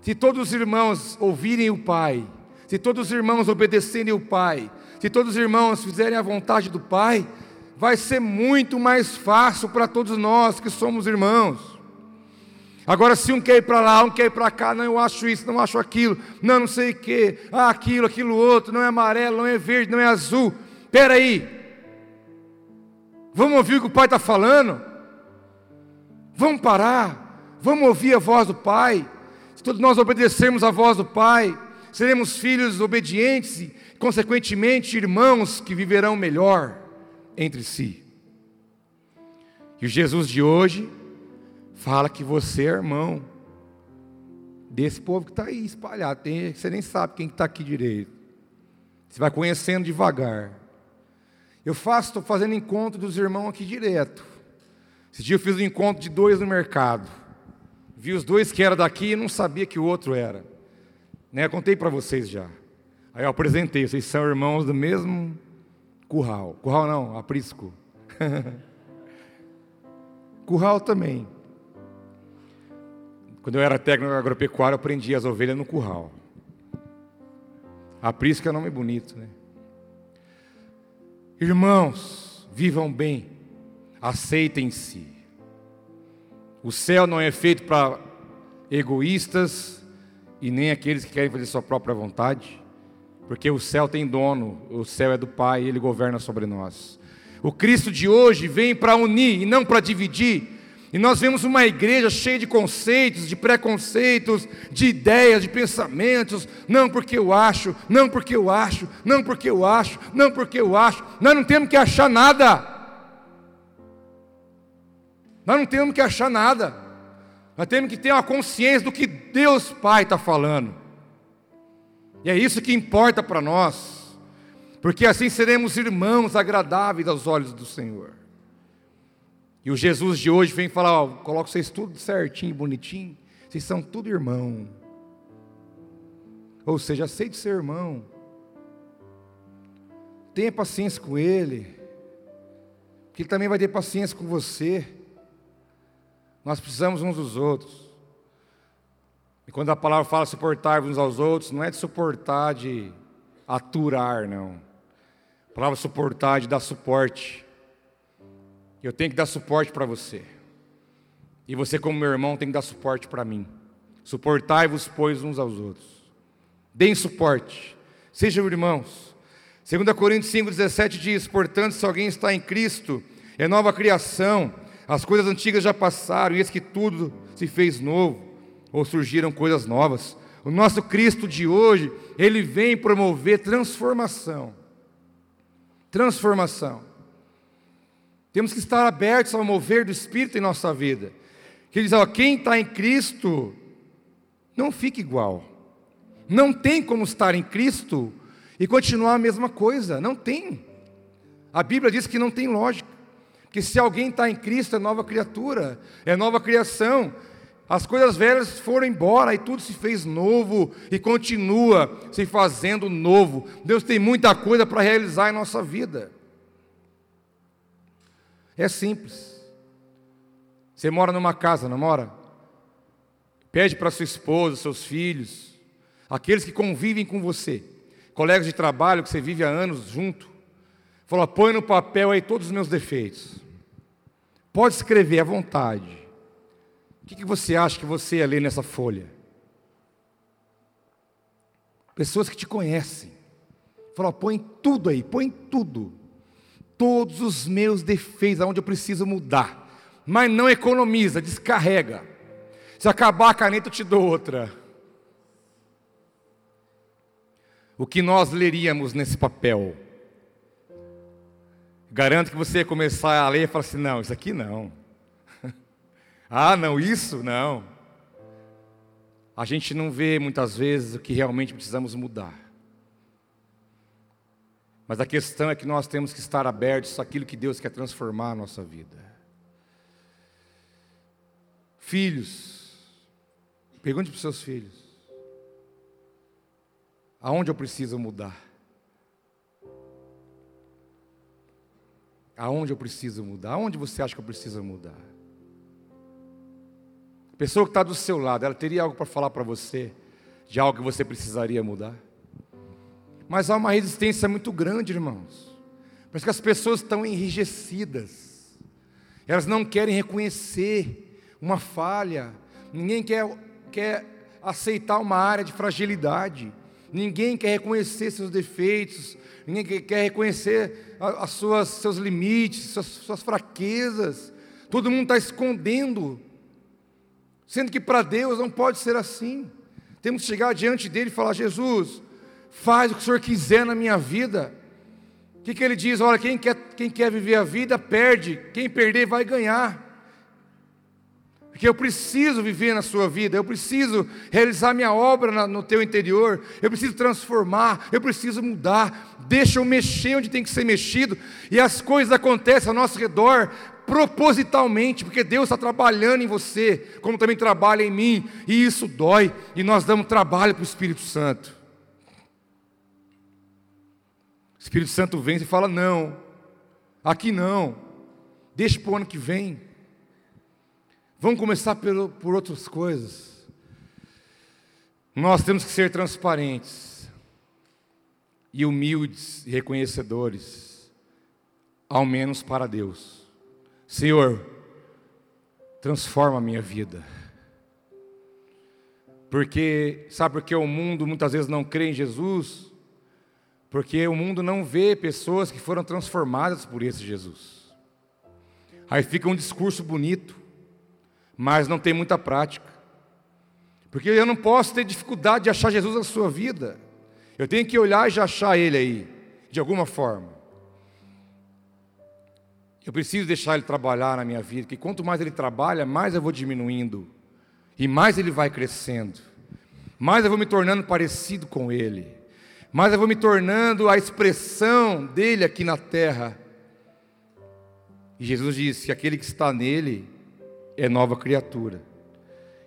Se todos os irmãos ouvirem o Pai, se todos os irmãos obedecerem o Pai, se todos os irmãos fizerem a vontade do Pai, vai ser muito mais fácil para todos nós que somos irmãos. Agora, se um quer ir para lá, um quer ir para cá, não, eu acho isso, não acho aquilo, não, não sei o que, ah, aquilo, aquilo outro, não é amarelo, não é verde, não é azul. Espera aí, vamos ouvir o que o Pai está falando? Vamos parar, vamos ouvir a voz do Pai. Se todos nós obedecermos a voz do Pai, seremos filhos obedientes e, consequentemente, irmãos que viverão melhor entre si. E o Jesus de hoje fala que você é irmão desse povo que está aí espalhado. Tem, você nem sabe quem está aqui direito. Você vai conhecendo devagar. Eu faço, estou fazendo encontro dos irmãos aqui direto. Esse dia eu fiz um encontro de dois no mercado. Vi os dois que eram daqui e não sabia que o outro era. Né? Contei para vocês já. Aí eu apresentei, vocês são irmãos do mesmo curral. Curral não, aprisco. *laughs* curral também. Quando eu era técnico agropecuário, eu aprendi as ovelhas no curral. Aprisco é nome bonito, né? Irmãos, vivam bem, aceitem-se. O céu não é feito para egoístas e nem aqueles que querem fazer sua própria vontade, porque o céu tem dono, o céu é do Pai, ele governa sobre nós. O Cristo de hoje vem para unir e não para dividir. E nós vemos uma igreja cheia de conceitos, de preconceitos, de ideias, de pensamentos. Não porque eu acho, não porque eu acho, não porque eu acho, não porque eu acho. Nós não temos que achar nada. Nós não temos que achar nada. Nós temos que ter uma consciência do que Deus Pai está falando. E é isso que importa para nós. Porque assim seremos irmãos agradáveis aos olhos do Senhor. E o Jesus de hoje vem falar: ó, coloca vocês tudo certinho, bonitinho. Vocês são tudo irmão. Ou seja, aceite ser irmão. Tenha paciência com ele. Porque ele também vai ter paciência com você. Nós precisamos uns dos outros. E quando a palavra fala suportar uns aos outros, não é de suportar de aturar, não. A palavra suportar é de dar suporte. Eu tenho que dar suporte para você. E você, como meu irmão, tem que dar suporte para mim. Suportai-vos, pois, uns aos outros. Deem suporte. Sejam irmãos. 2 Coríntios 5,17 diz: Portanto, se alguém está em Cristo, é nova criação as coisas antigas já passaram, e eis que tudo se fez novo, ou surgiram coisas novas. O nosso Cristo de hoje, ele vem promover transformação. Transformação. Temos que estar abertos ao mover do Espírito em nossa vida. Que ele diz: ó, quem está em Cristo, não fica igual. Não tem como estar em Cristo e continuar a mesma coisa. Não tem. A Bíblia diz que não tem lógica que se alguém está em Cristo é nova criatura, é nova criação. As coisas velhas foram embora e tudo se fez novo e continua se fazendo novo. Deus tem muita coisa para realizar em nossa vida. É simples. Você mora numa casa, não mora? Pede para sua esposa, seus filhos, aqueles que convivem com você, colegas de trabalho que você vive há anos junto, Fala, põe no papel aí todos os meus defeitos. Pode escrever à vontade. O que, que você acha que você ia ler nessa folha? Pessoas que te conhecem. Falou, põe tudo aí, põe tudo. Todos os meus defeitos, aonde eu preciso mudar. Mas não economiza, descarrega. Se acabar a caneta, eu te dou outra. O que nós leríamos nesse papel? Garanto que você começar a ler e falar assim: não, isso aqui não. *laughs* ah, não, isso não. A gente não vê muitas vezes o que realmente precisamos mudar. Mas a questão é que nós temos que estar abertos àquilo que Deus quer transformar a nossa vida. Filhos, pergunte para os seus filhos: aonde eu preciso mudar? Aonde eu preciso mudar? Aonde você acha que eu preciso mudar? A pessoa que está do seu lado, ela teria algo para falar para você, de algo que você precisaria mudar? Mas há uma resistência muito grande, irmãos. Parece que as pessoas estão enrijecidas. Elas não querem reconhecer uma falha. Ninguém quer, quer aceitar uma área de fragilidade. Ninguém quer reconhecer seus defeitos, ninguém quer reconhecer as suas, seus limites, suas, suas fraquezas. Todo mundo está escondendo, sendo que para Deus não pode ser assim. Temos que chegar diante dele e falar: Jesus, faz o que o Senhor quiser na minha vida. O que, que ele diz? Olha, quem quer, quem quer viver a vida, perde, quem perder vai ganhar. Porque eu preciso viver na sua vida, eu preciso realizar minha obra no teu interior, eu preciso transformar, eu preciso mudar. Deixa eu mexer onde tem que ser mexido, e as coisas acontecem ao nosso redor propositalmente, porque Deus está trabalhando em você, como também trabalha em mim, e isso dói, e nós damos trabalho para o Espírito Santo. O Espírito Santo vem e fala: não, aqui não, deixa para o ano que vem. Vamos começar por, por outras coisas. Nós temos que ser transparentes e humildes e reconhecedores, ao menos para Deus. Senhor, transforma a minha vida. Porque, sabe por que o mundo muitas vezes não crê em Jesus? Porque o mundo não vê pessoas que foram transformadas por esse Jesus. Aí fica um discurso bonito, mas não tem muita prática. Porque eu não posso ter dificuldade de achar Jesus na sua vida. Eu tenho que olhar e já achar Ele aí, de alguma forma. Eu preciso deixar Ele trabalhar na minha vida, porque quanto mais Ele trabalha, mais eu vou diminuindo, e mais Ele vai crescendo, mais eu vou me tornando parecido com Ele, mais eu vou me tornando a expressão dele aqui na terra. E Jesus disse: aquele que está nele é nova criatura.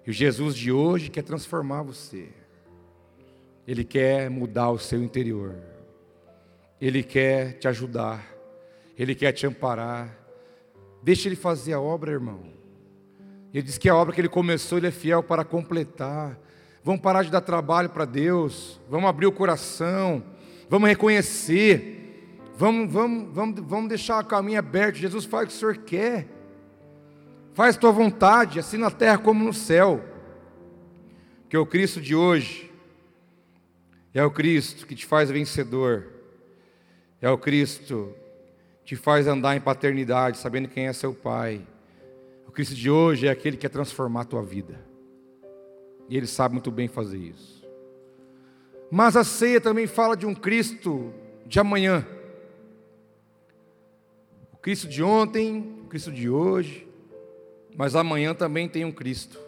E o Jesus de hoje quer transformar você. Ele quer mudar o seu interior. Ele quer te ajudar. Ele quer te amparar. Deixa ele fazer a obra, irmão. Ele diz que a obra que ele começou, ele é fiel para completar. Vamos parar de dar trabalho para Deus. Vamos abrir o coração. Vamos reconhecer. Vamos, vamos, vamos, vamos deixar o caminho aberto. Jesus faz o que o Senhor quer. Faz tua vontade, assim na terra como no céu. Que o Cristo de hoje é o Cristo que te faz vencedor. É o Cristo que te faz andar em paternidade, sabendo quem é seu Pai. O Cristo de hoje é aquele que quer transformar a tua vida. E Ele sabe muito bem fazer isso. Mas a ceia também fala de um Cristo de amanhã. O Cristo de ontem, o Cristo de hoje, mas amanhã também tem um Cristo.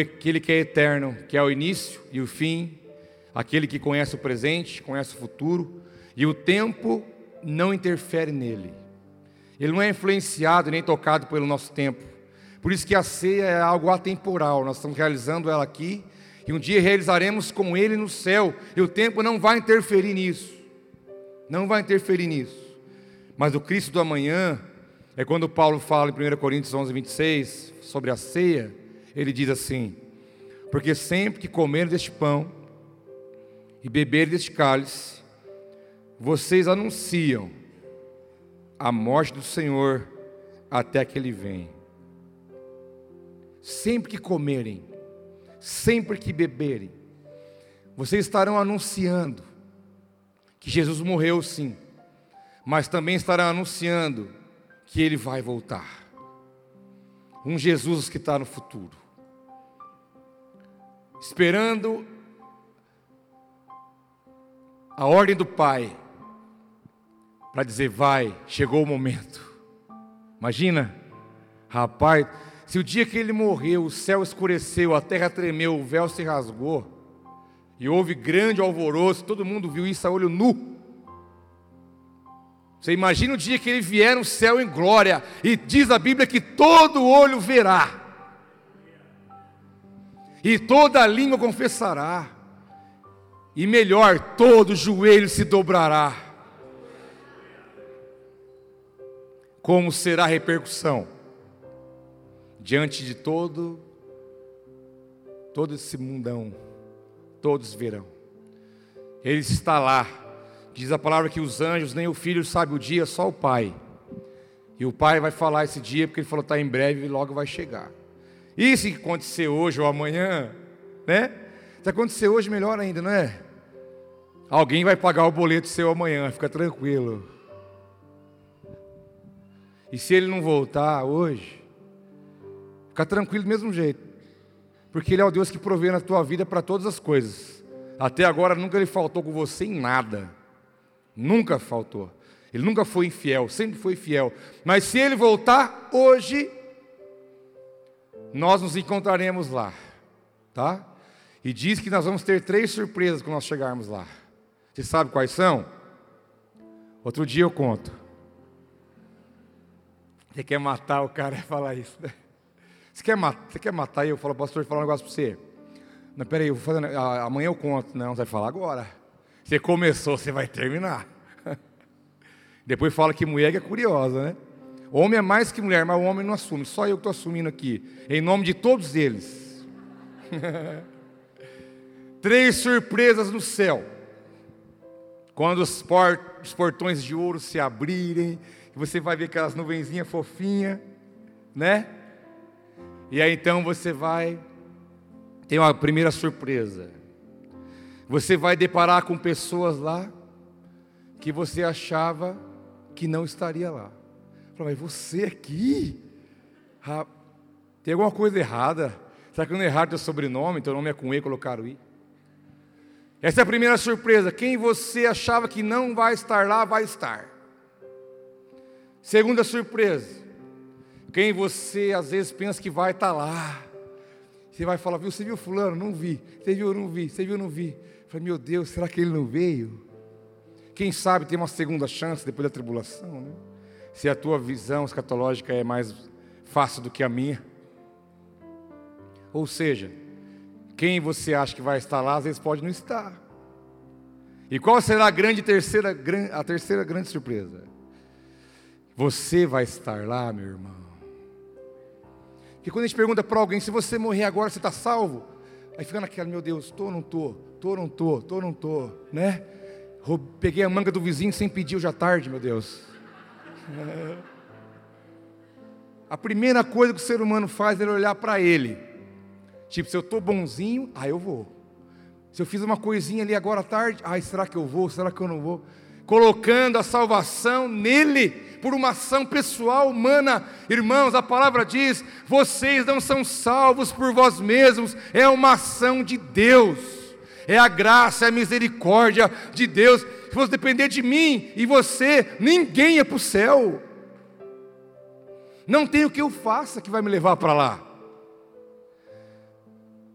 Aquele que é eterno, que é o início e o fim, aquele que conhece o presente, conhece o futuro, e o tempo não interfere nele. Ele não é influenciado nem tocado pelo nosso tempo. Por isso que a ceia é algo atemporal. Nós estamos realizando ela aqui e um dia realizaremos com ele no céu. E o tempo não vai interferir nisso. Não vai interferir nisso. Mas o Cristo do amanhã é quando Paulo fala em 1 Coríntios 11, 26, sobre a ceia, ele diz assim: Porque sempre que comer deste pão e beber deste cálice, vocês anunciam a morte do Senhor até que ele venha. Sempre que comerem, sempre que beberem, vocês estarão anunciando que Jesus morreu sim, mas também estarão anunciando que ele vai voltar. Um Jesus que está no futuro, esperando a ordem do Pai para dizer: vai, chegou o momento. Imagina, rapaz, se o dia que ele morreu, o céu escureceu, a terra tremeu, o véu se rasgou, e houve grande alvoroço, todo mundo viu isso a olho nu. Você imagina o dia que ele vier no céu em glória, e diz a Bíblia que todo olho verá, e toda língua confessará, e melhor, todo joelho se dobrará. Como será a repercussão? Diante de todo, todo esse mundão, todos verão. Ele está lá. Diz a palavra que os anjos, nem o filho sabe o dia, só o pai. E o pai vai falar esse dia, porque ele falou está em breve e logo vai chegar. E se acontecer hoje ou amanhã, né? Se acontecer hoje, melhor ainda, não é? Alguém vai pagar o boleto seu amanhã, fica tranquilo. E se ele não voltar hoje, fica tranquilo do mesmo jeito. Porque ele é o Deus que provê na tua vida para todas as coisas. Até agora nunca ele faltou com você em nada. Nunca faltou. Ele nunca foi infiel, sempre foi fiel. Mas se ele voltar hoje, nós nos encontraremos lá, tá? E diz que nós vamos ter três surpresas quando nós chegarmos lá. Você sabe quais são? Outro dia eu conto. Você quer matar o cara e *laughs* falar isso, né? Você quer, matar, você quer matar eu? Falo, pastor, falar um negócio para você. Não, peraí, eu vou fazer, amanhã eu conto. Não, você vai falar agora. Você começou, você vai terminar. *laughs* Depois fala que mulher é curiosa, né? Homem é mais que mulher, mas o homem não assume. Só eu estou assumindo aqui. Em nome de todos eles. *laughs* Três surpresas no céu. Quando os, portões de ouro se abrirem, você vai ver aquelas nuvenzinhas fofinhas, né? E aí então você vai ter uma primeira surpresa. Você vai deparar com pessoas lá que você achava que não estaria lá. Fala, mas você aqui? tem alguma coisa errada? Será que não erraram teu sobrenome? Teu nome é com E, colocaram I? Essa é a primeira surpresa. Quem você achava que não vai estar lá, vai estar. Segunda surpresa. Quem você às vezes pensa que vai estar lá. Você vai falar, viu, você viu fulano? Não vi. Você viu, não vi. Você viu, não vi. Falei, meu Deus, será que ele não veio? Quem sabe tem uma segunda chance depois da tribulação, né? Se a tua visão escatológica é mais fácil do que a minha. Ou seja, quem você acha que vai estar lá, às vezes pode não estar. E qual será a grande terceira, a terceira grande surpresa? Você vai estar lá, meu irmão. Porque quando a gente pergunta para alguém, se você morrer agora, você está salvo? Aí fica naquela, meu Deus, estou ou não estou? Ou não? Estou ou não estou? Né? Peguei a manga do vizinho sem pedir hoje à tarde, meu Deus. A primeira coisa que o ser humano faz é olhar para ele Tipo, se eu estou bonzinho, ah, eu vou. Se eu fiz uma coisinha ali agora à tarde, ai, será que eu vou? Será que eu não vou? Colocando a salvação nele, por uma ação pessoal, humana. Irmãos, a palavra diz: vocês não são salvos por vós mesmos, é uma ação de Deus, é a graça, é a misericórdia de Deus. Se fosse depender de mim e você, ninguém ia para o céu. Não tem o que eu faça que vai me levar para lá.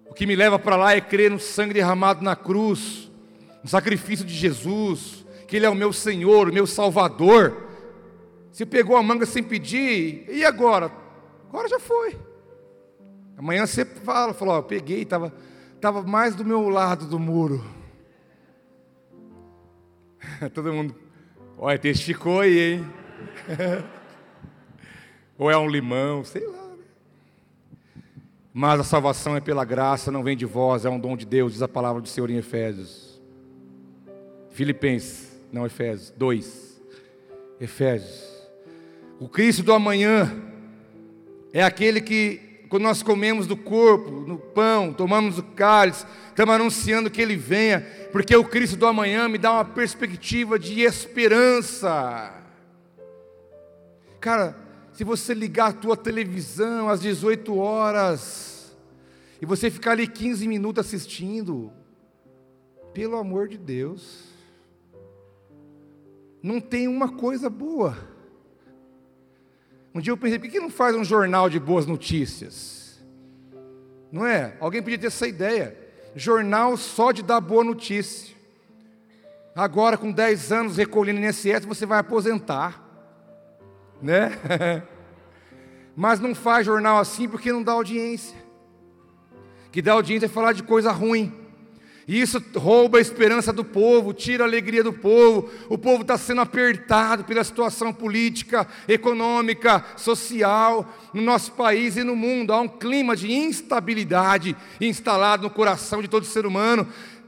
O que me leva para lá é crer no sangue derramado na cruz, no sacrifício de Jesus, que Ele é o meu Senhor, o meu Salvador. Se pegou a manga sem pedir, e agora? Agora já foi. Amanhã você fala, falou, ó, peguei, estava tava mais do meu lado do muro. *laughs* Todo mundo, olha, testificou aí, hein? *laughs* Ou é um limão, sei lá. Mas a salvação é pela graça, não vem de vós, é um dom de Deus, diz a palavra do Senhor em Efésios. Filipenses, não Efésios, 2. Efésios. O Cristo do amanhã é aquele que quando nós comemos do corpo, no pão, tomamos o cálice, estamos anunciando que Ele venha, porque o Cristo do amanhã me dá uma perspectiva de esperança. Cara, se você ligar a tua televisão às 18 horas, e você ficar ali 15 minutos assistindo, pelo amor de Deus, não tem uma coisa boa. Um dia eu pensei, por que não faz um jornal de boas notícias? Não é? Alguém podia ter essa ideia. Jornal só de dar boa notícia. Agora, com 10 anos recolhendo INSS, você vai aposentar. Né? *laughs* Mas não faz jornal assim porque não dá audiência. Que dá audiência é falar de coisa ruim. E isso rouba a esperança do povo, tira a alegria do povo. O povo está sendo apertado pela situação política, econômica, social no nosso país e no mundo. Há um clima de instabilidade instalado no coração de todo ser humano,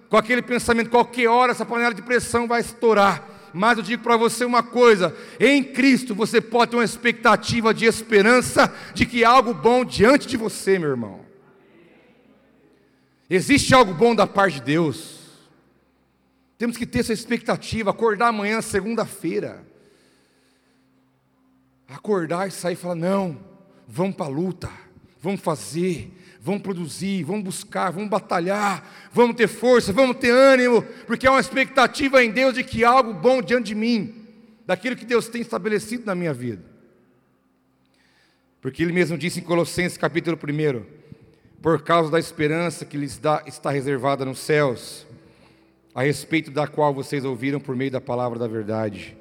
com aquele pensamento: qualquer hora essa panela de pressão vai estourar. Mas eu digo para você uma coisa: em Cristo você pode ter uma expectativa de esperança de que há algo bom diante de você, meu irmão. Existe algo bom da parte de Deus. Temos que ter essa expectativa, acordar amanhã, segunda-feira. Acordar e sair e falar: não, vamos para a luta, vamos fazer, vamos produzir, vamos buscar, vamos batalhar, vamos ter força, vamos ter ânimo, porque há uma expectativa em Deus de que há algo bom diante de mim, daquilo que Deus tem estabelecido na minha vida. Porque Ele mesmo disse em Colossenses capítulo 1: por causa da esperança que lhes dá, está reservada nos céus, a respeito da qual vocês ouviram por meio da palavra da verdade,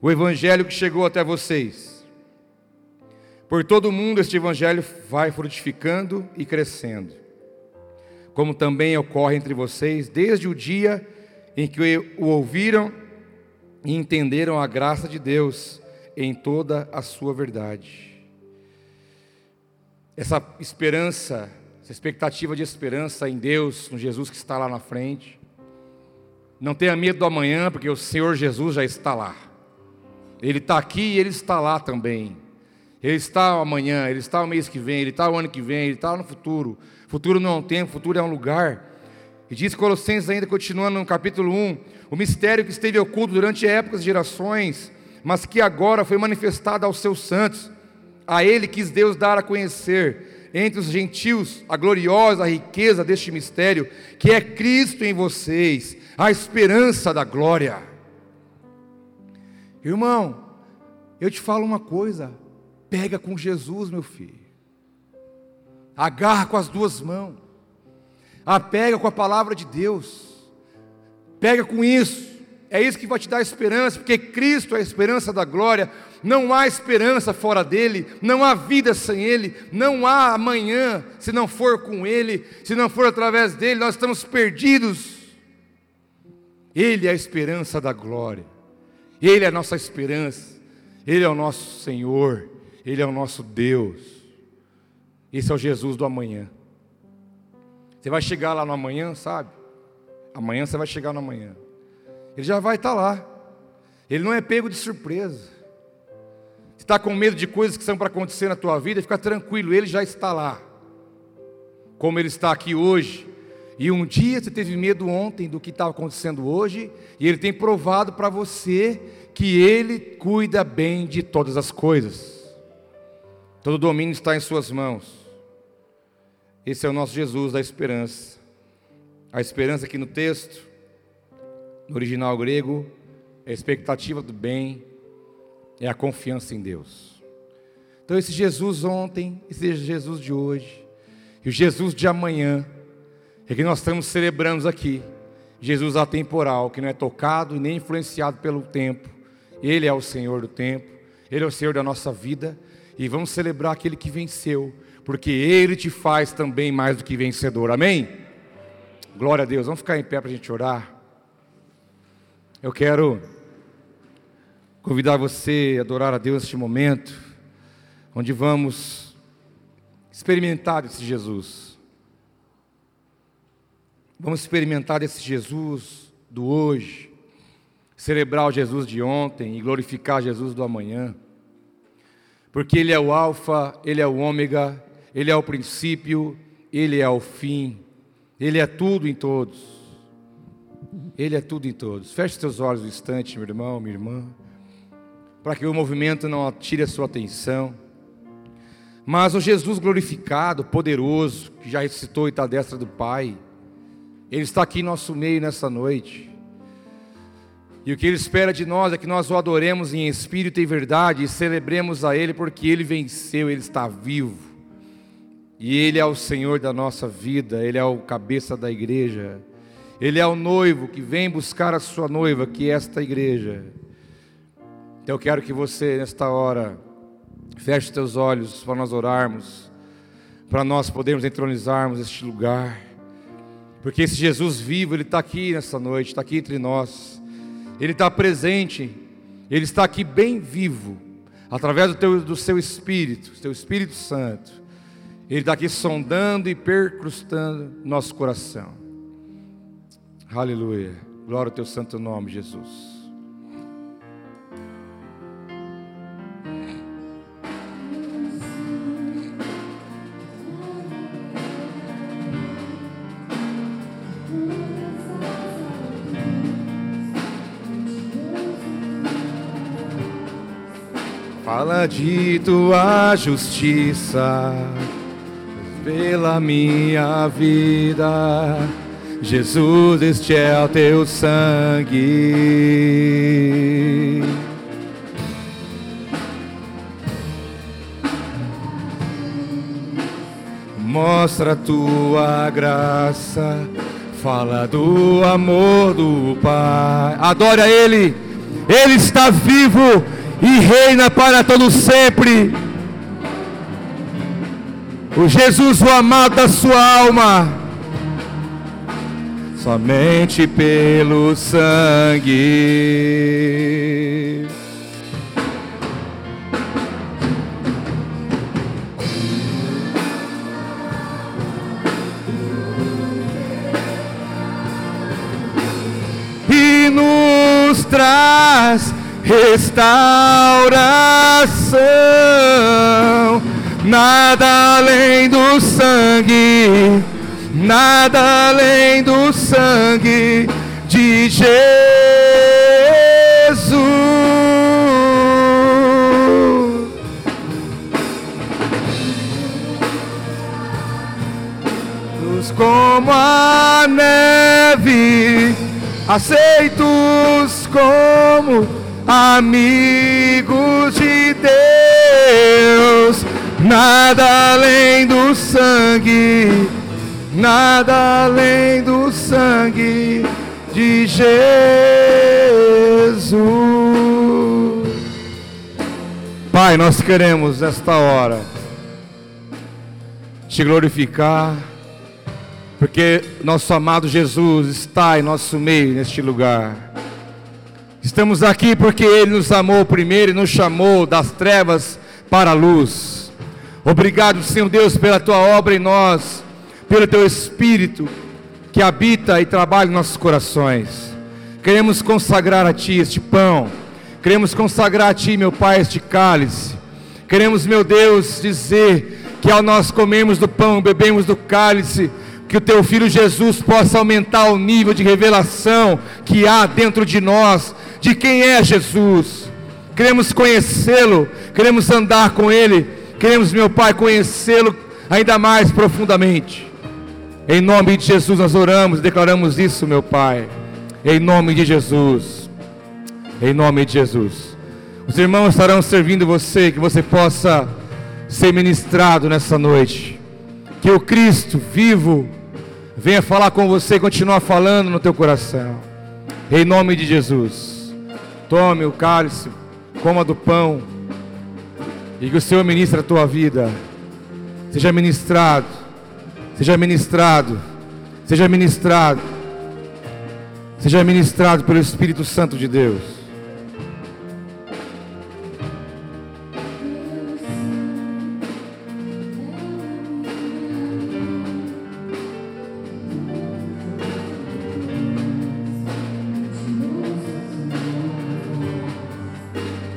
o evangelho que chegou até vocês. Por todo o mundo este evangelho vai frutificando e crescendo, como também ocorre entre vocês desde o dia em que o ouviram e entenderam a graça de Deus em toda a sua verdade. Essa esperança essa expectativa de esperança em Deus, no Jesus que está lá na frente. Não tenha medo do amanhã, porque o Senhor Jesus já está lá. Ele está aqui e Ele está lá também. Ele está amanhã, Ele está o mês que vem, Ele está o ano que vem, Ele está no futuro. Futuro não é um tempo, futuro é um lugar. E diz Colossenses ainda, continuando no capítulo 1, o mistério que esteve oculto durante épocas e gerações, mas que agora foi manifestado aos seus santos. A Ele quis Deus dar a conhecer entre os gentios a gloriosa riqueza deste mistério, que é Cristo em vocês, a esperança da glória. Irmão, eu te falo uma coisa, pega com Jesus, meu filho. Agarra com as duas mãos. Apega com a palavra de Deus. Pega com isso. É isso que vai te dar esperança, porque Cristo é a esperança da glória. Não há esperança fora dele, não há vida sem ele, não há amanhã se não for com ele, se não for através dele, nós estamos perdidos. Ele é a esperança da glória, ele é a nossa esperança, ele é o nosso Senhor, ele é o nosso Deus. Esse é o Jesus do amanhã. Você vai chegar lá no amanhã, sabe? Amanhã você vai chegar no amanhã. Ele já vai estar lá. Ele não é pego de surpresa. Se está com medo de coisas que são para acontecer na tua vida, fica tranquilo, ele já está lá. Como ele está aqui hoje. E um dia você teve medo ontem do que estava acontecendo hoje, e ele tem provado para você que ele cuida bem de todas as coisas. Todo domínio está em suas mãos. Esse é o nosso Jesus da esperança. A esperança aqui no texto no original grego, é a expectativa do bem, é a confiança em Deus. Então, esse Jesus ontem, esse Jesus de hoje, e o Jesus de amanhã, é que nós estamos celebrando aqui. Jesus atemporal, que não é tocado e nem influenciado pelo tempo. Ele é o Senhor do tempo, Ele é o Senhor da nossa vida, e vamos celebrar aquele que venceu, porque Ele te faz também mais do que vencedor. Amém? Glória a Deus. Vamos ficar em pé para a gente orar. Eu quero convidar você a adorar a Deus neste momento, onde vamos experimentar esse Jesus. Vamos experimentar esse Jesus do hoje, celebrar o Jesus de ontem e glorificar Jesus do amanhã, porque Ele é o Alfa, Ele é o Ômega, Ele é o princípio, Ele é o fim, Ele é tudo em todos. Ele é tudo em todos. Feche seus olhos um instante, meu irmão, minha irmã, para que o movimento não tire a sua atenção. Mas o Jesus glorificado, poderoso, que já ressuscitou e está à destra do Pai, Ele está aqui em nosso meio nessa noite. E o que Ele espera de nós é que nós o adoremos em espírito e verdade e celebremos a Ele porque Ele venceu, Ele está vivo. E Ele é o Senhor da nossa vida, Ele é o cabeça da igreja. Ele é o noivo que vem buscar a sua noiva, que é esta igreja. Então eu quero que você, nesta hora, feche os teus olhos para nós orarmos, para nós podermos entronizarmos este lugar. Porque esse Jesus vivo, Ele está aqui nessa noite, está aqui entre nós. Ele está presente, Ele está aqui bem vivo, através do, teu, do seu Espírito, do teu Espírito Santo. Ele está aqui sondando e percrustando nosso coração. Aleluia. Glória ao teu santo nome, Jesus. Fala de tua justiça pela minha vida Jesus, este é o teu sangue. Mostra a tua graça, fala do amor do Pai. Adora Ele, Ele está vivo e reina para todo sempre. O Jesus, o amado da sua alma somente pelo sangue. E nos traz restauração, nada além do sangue nada além do sangue de Jesus. Luz como a neve, aceitos como amigos de Deus, nada além do sangue nada além do sangue de Jesus. Pai, nós queremos nesta hora te glorificar, porque nosso amado Jesus está em nosso meio neste lugar. Estamos aqui porque Ele nos amou primeiro e nos chamou das trevas para a luz. Obrigado, Senhor Deus, pela tua obra em nós pelo teu Espírito que habita e trabalha em nossos corações. Queremos consagrar a Ti este pão, queremos consagrar a Ti, meu Pai, este cálice. Queremos, meu Deus, dizer que ao nós comermos do pão, bebemos do cálice, que o Teu Filho Jesus possa aumentar o nível de revelação que há dentro de nós, de quem é Jesus. Queremos conhecê-lo, queremos andar com Ele, queremos, meu Pai, conhecê-lo ainda mais profundamente. Em nome de Jesus nós oramos e declaramos isso, meu Pai. Em nome de Jesus. Em nome de Jesus. Os irmãos estarão servindo você, que você possa ser ministrado nessa noite. Que o Cristo vivo venha falar com você e continuar falando no teu coração. Em nome de Jesus. Tome o cálice, coma do pão. E que o Senhor ministre a tua vida. Seja ministrado Seja ministrado. Seja ministrado. Seja ministrado pelo Espírito Santo de Deus.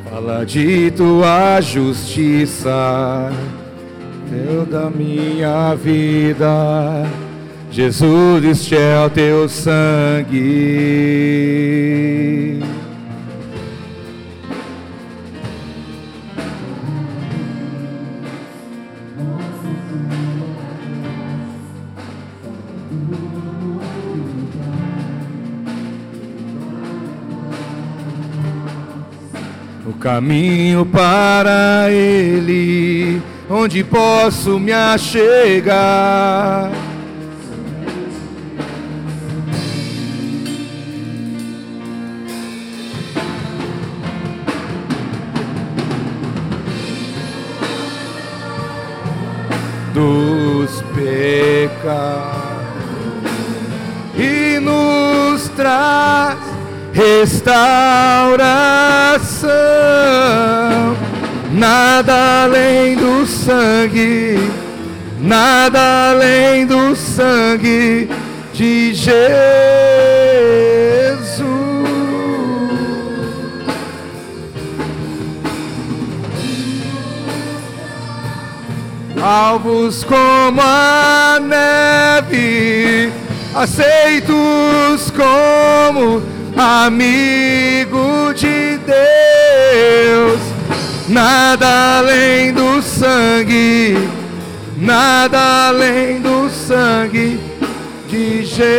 Fala de tua justiça Teu da minha vida, Jesus, este é o teu sangue. O caminho para Ele, onde posso me achegar. Dos pecados e nos traz restauração. Nada além do sangue, nada além do sangue de Jesus. Alvos como a neve, aceitos como amigo de Deus, nada além do sangue, nada além do sangue de Jesus.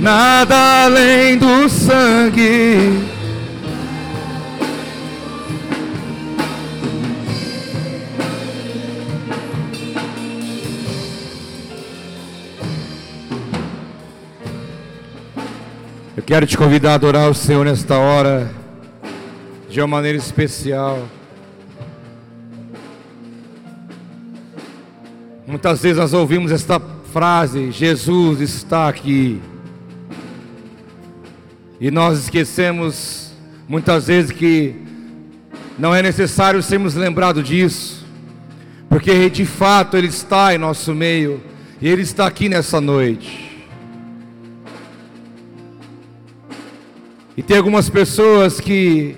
Nada além do sangue. Eu quero te convidar a adorar o Senhor nesta hora, de uma maneira especial. Muitas vezes nós ouvimos esta frase: Jesus está aqui. E nós esquecemos muitas vezes que não é necessário sermos lembrados disso, porque de fato Ele está em nosso meio, e Ele está aqui nessa noite. E tem algumas pessoas que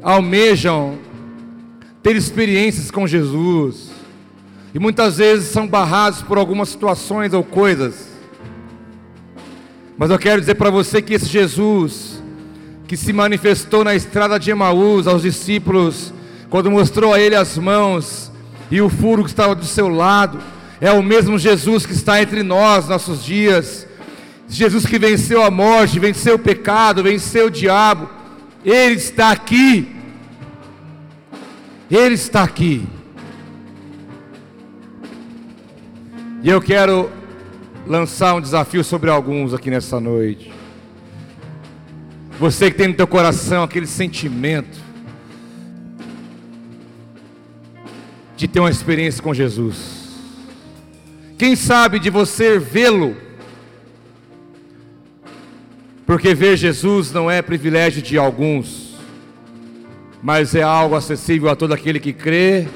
almejam ter experiências com Jesus, e muitas vezes são barrados por algumas situações ou coisas. Mas eu quero dizer para você que esse Jesus, que se manifestou na estrada de Emaús aos discípulos, quando mostrou a ele as mãos e o furo que estava do seu lado, é o mesmo Jesus que está entre nós, nossos dias. Jesus que venceu a morte, venceu o pecado, venceu o diabo. Ele está aqui. Ele está aqui. E eu quero lançar um desafio sobre alguns aqui nessa noite. Você que tem no teu coração aquele sentimento de ter uma experiência com Jesus. Quem sabe de você vê-lo? Porque ver Jesus não é privilégio de alguns, mas é algo acessível a todo aquele que crê,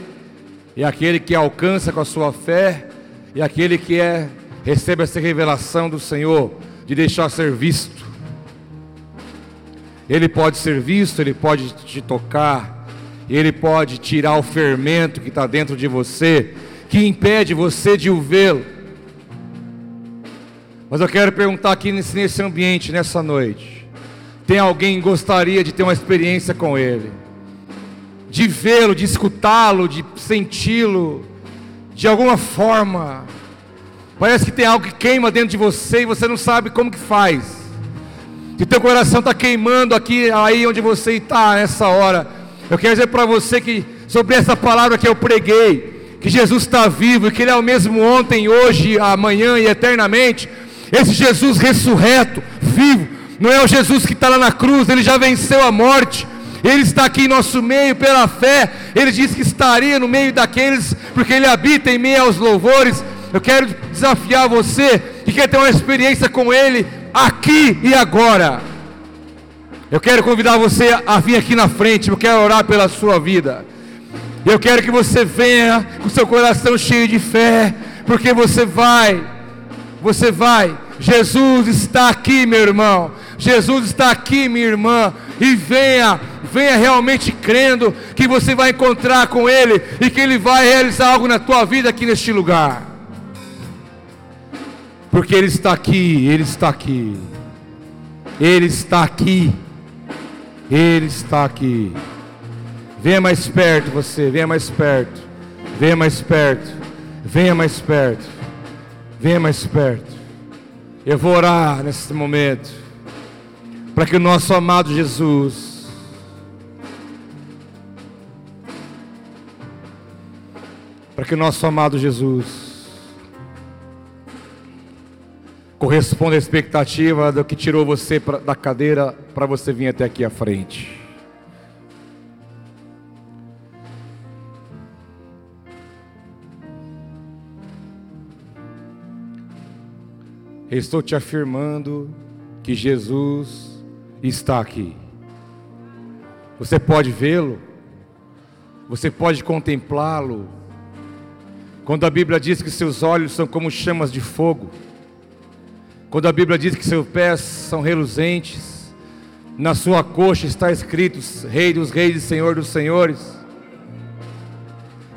e aquele que alcança com a sua fé, e aquele que é recebe essa revelação do Senhor de deixar ser visto. Ele pode ser visto, ele pode te tocar, Ele pode tirar o fermento que está dentro de você, que impede você de o vê-lo. Mas eu quero perguntar aqui nesse, nesse ambiente, nessa noite: tem alguém que gostaria de ter uma experiência com Ele? De vê-lo, de escutá-lo, de senti-lo, de alguma forma. Parece que tem algo que queima dentro de você e você não sabe como que faz. Se teu coração está queimando aqui, aí onde você está nessa hora, eu quero dizer para você que sobre essa palavra que eu preguei, que Jesus está vivo e que Ele é o mesmo ontem, hoje, amanhã e eternamente. Esse Jesus ressurreto, vivo, não é o Jesus que está lá na cruz, Ele já venceu a morte. Ele está aqui em nosso meio pela fé. Ele disse que estaria no meio daqueles, porque Ele habita em meio aos louvores. Eu quero desafiar você que quer ter uma experiência com Ele aqui e agora. Eu quero convidar você a vir aqui na frente, eu quero orar pela sua vida. Eu quero que você venha com seu coração cheio de fé, porque você vai, você vai. Jesus está aqui, meu irmão. Jesus está aqui, minha irmã. E venha, venha realmente crendo que você vai encontrar com Ele e que Ele vai realizar algo na tua vida aqui neste lugar porque Ele está aqui, Ele está aqui, Ele está aqui, Ele está aqui. Venha mais perto você, venha mais perto, venha mais perto, venha mais perto, venha mais perto. Eu vou orar nesse momento, para que o nosso amado Jesus, para que o nosso amado Jesus, corresponde à expectativa do que tirou você pra, da cadeira para você vir até aqui à frente. Estou te afirmando que Jesus está aqui. Você pode vê-lo, você pode contemplá-lo. Quando a Bíblia diz que seus olhos são como chamas de fogo, quando a Bíblia diz que seus pés são reluzentes, na sua coxa está escrito Rei dos Reis e Senhor dos Senhores.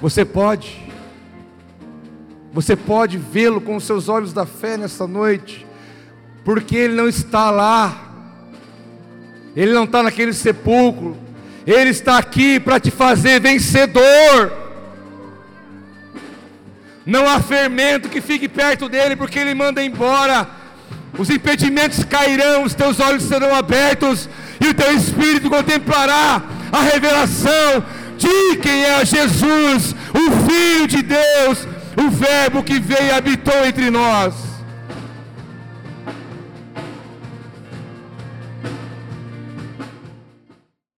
Você pode, você pode vê-lo com os seus olhos da fé nessa noite, porque Ele não está lá, Ele não está naquele sepulcro, Ele está aqui para te fazer vencedor. Não há fermento que fique perto dele, porque Ele manda embora os impedimentos cairão, os teus olhos serão abertos e o teu espírito contemplará a revelação de quem é Jesus, o Filho de Deus, o Verbo que veio e habitou entre nós.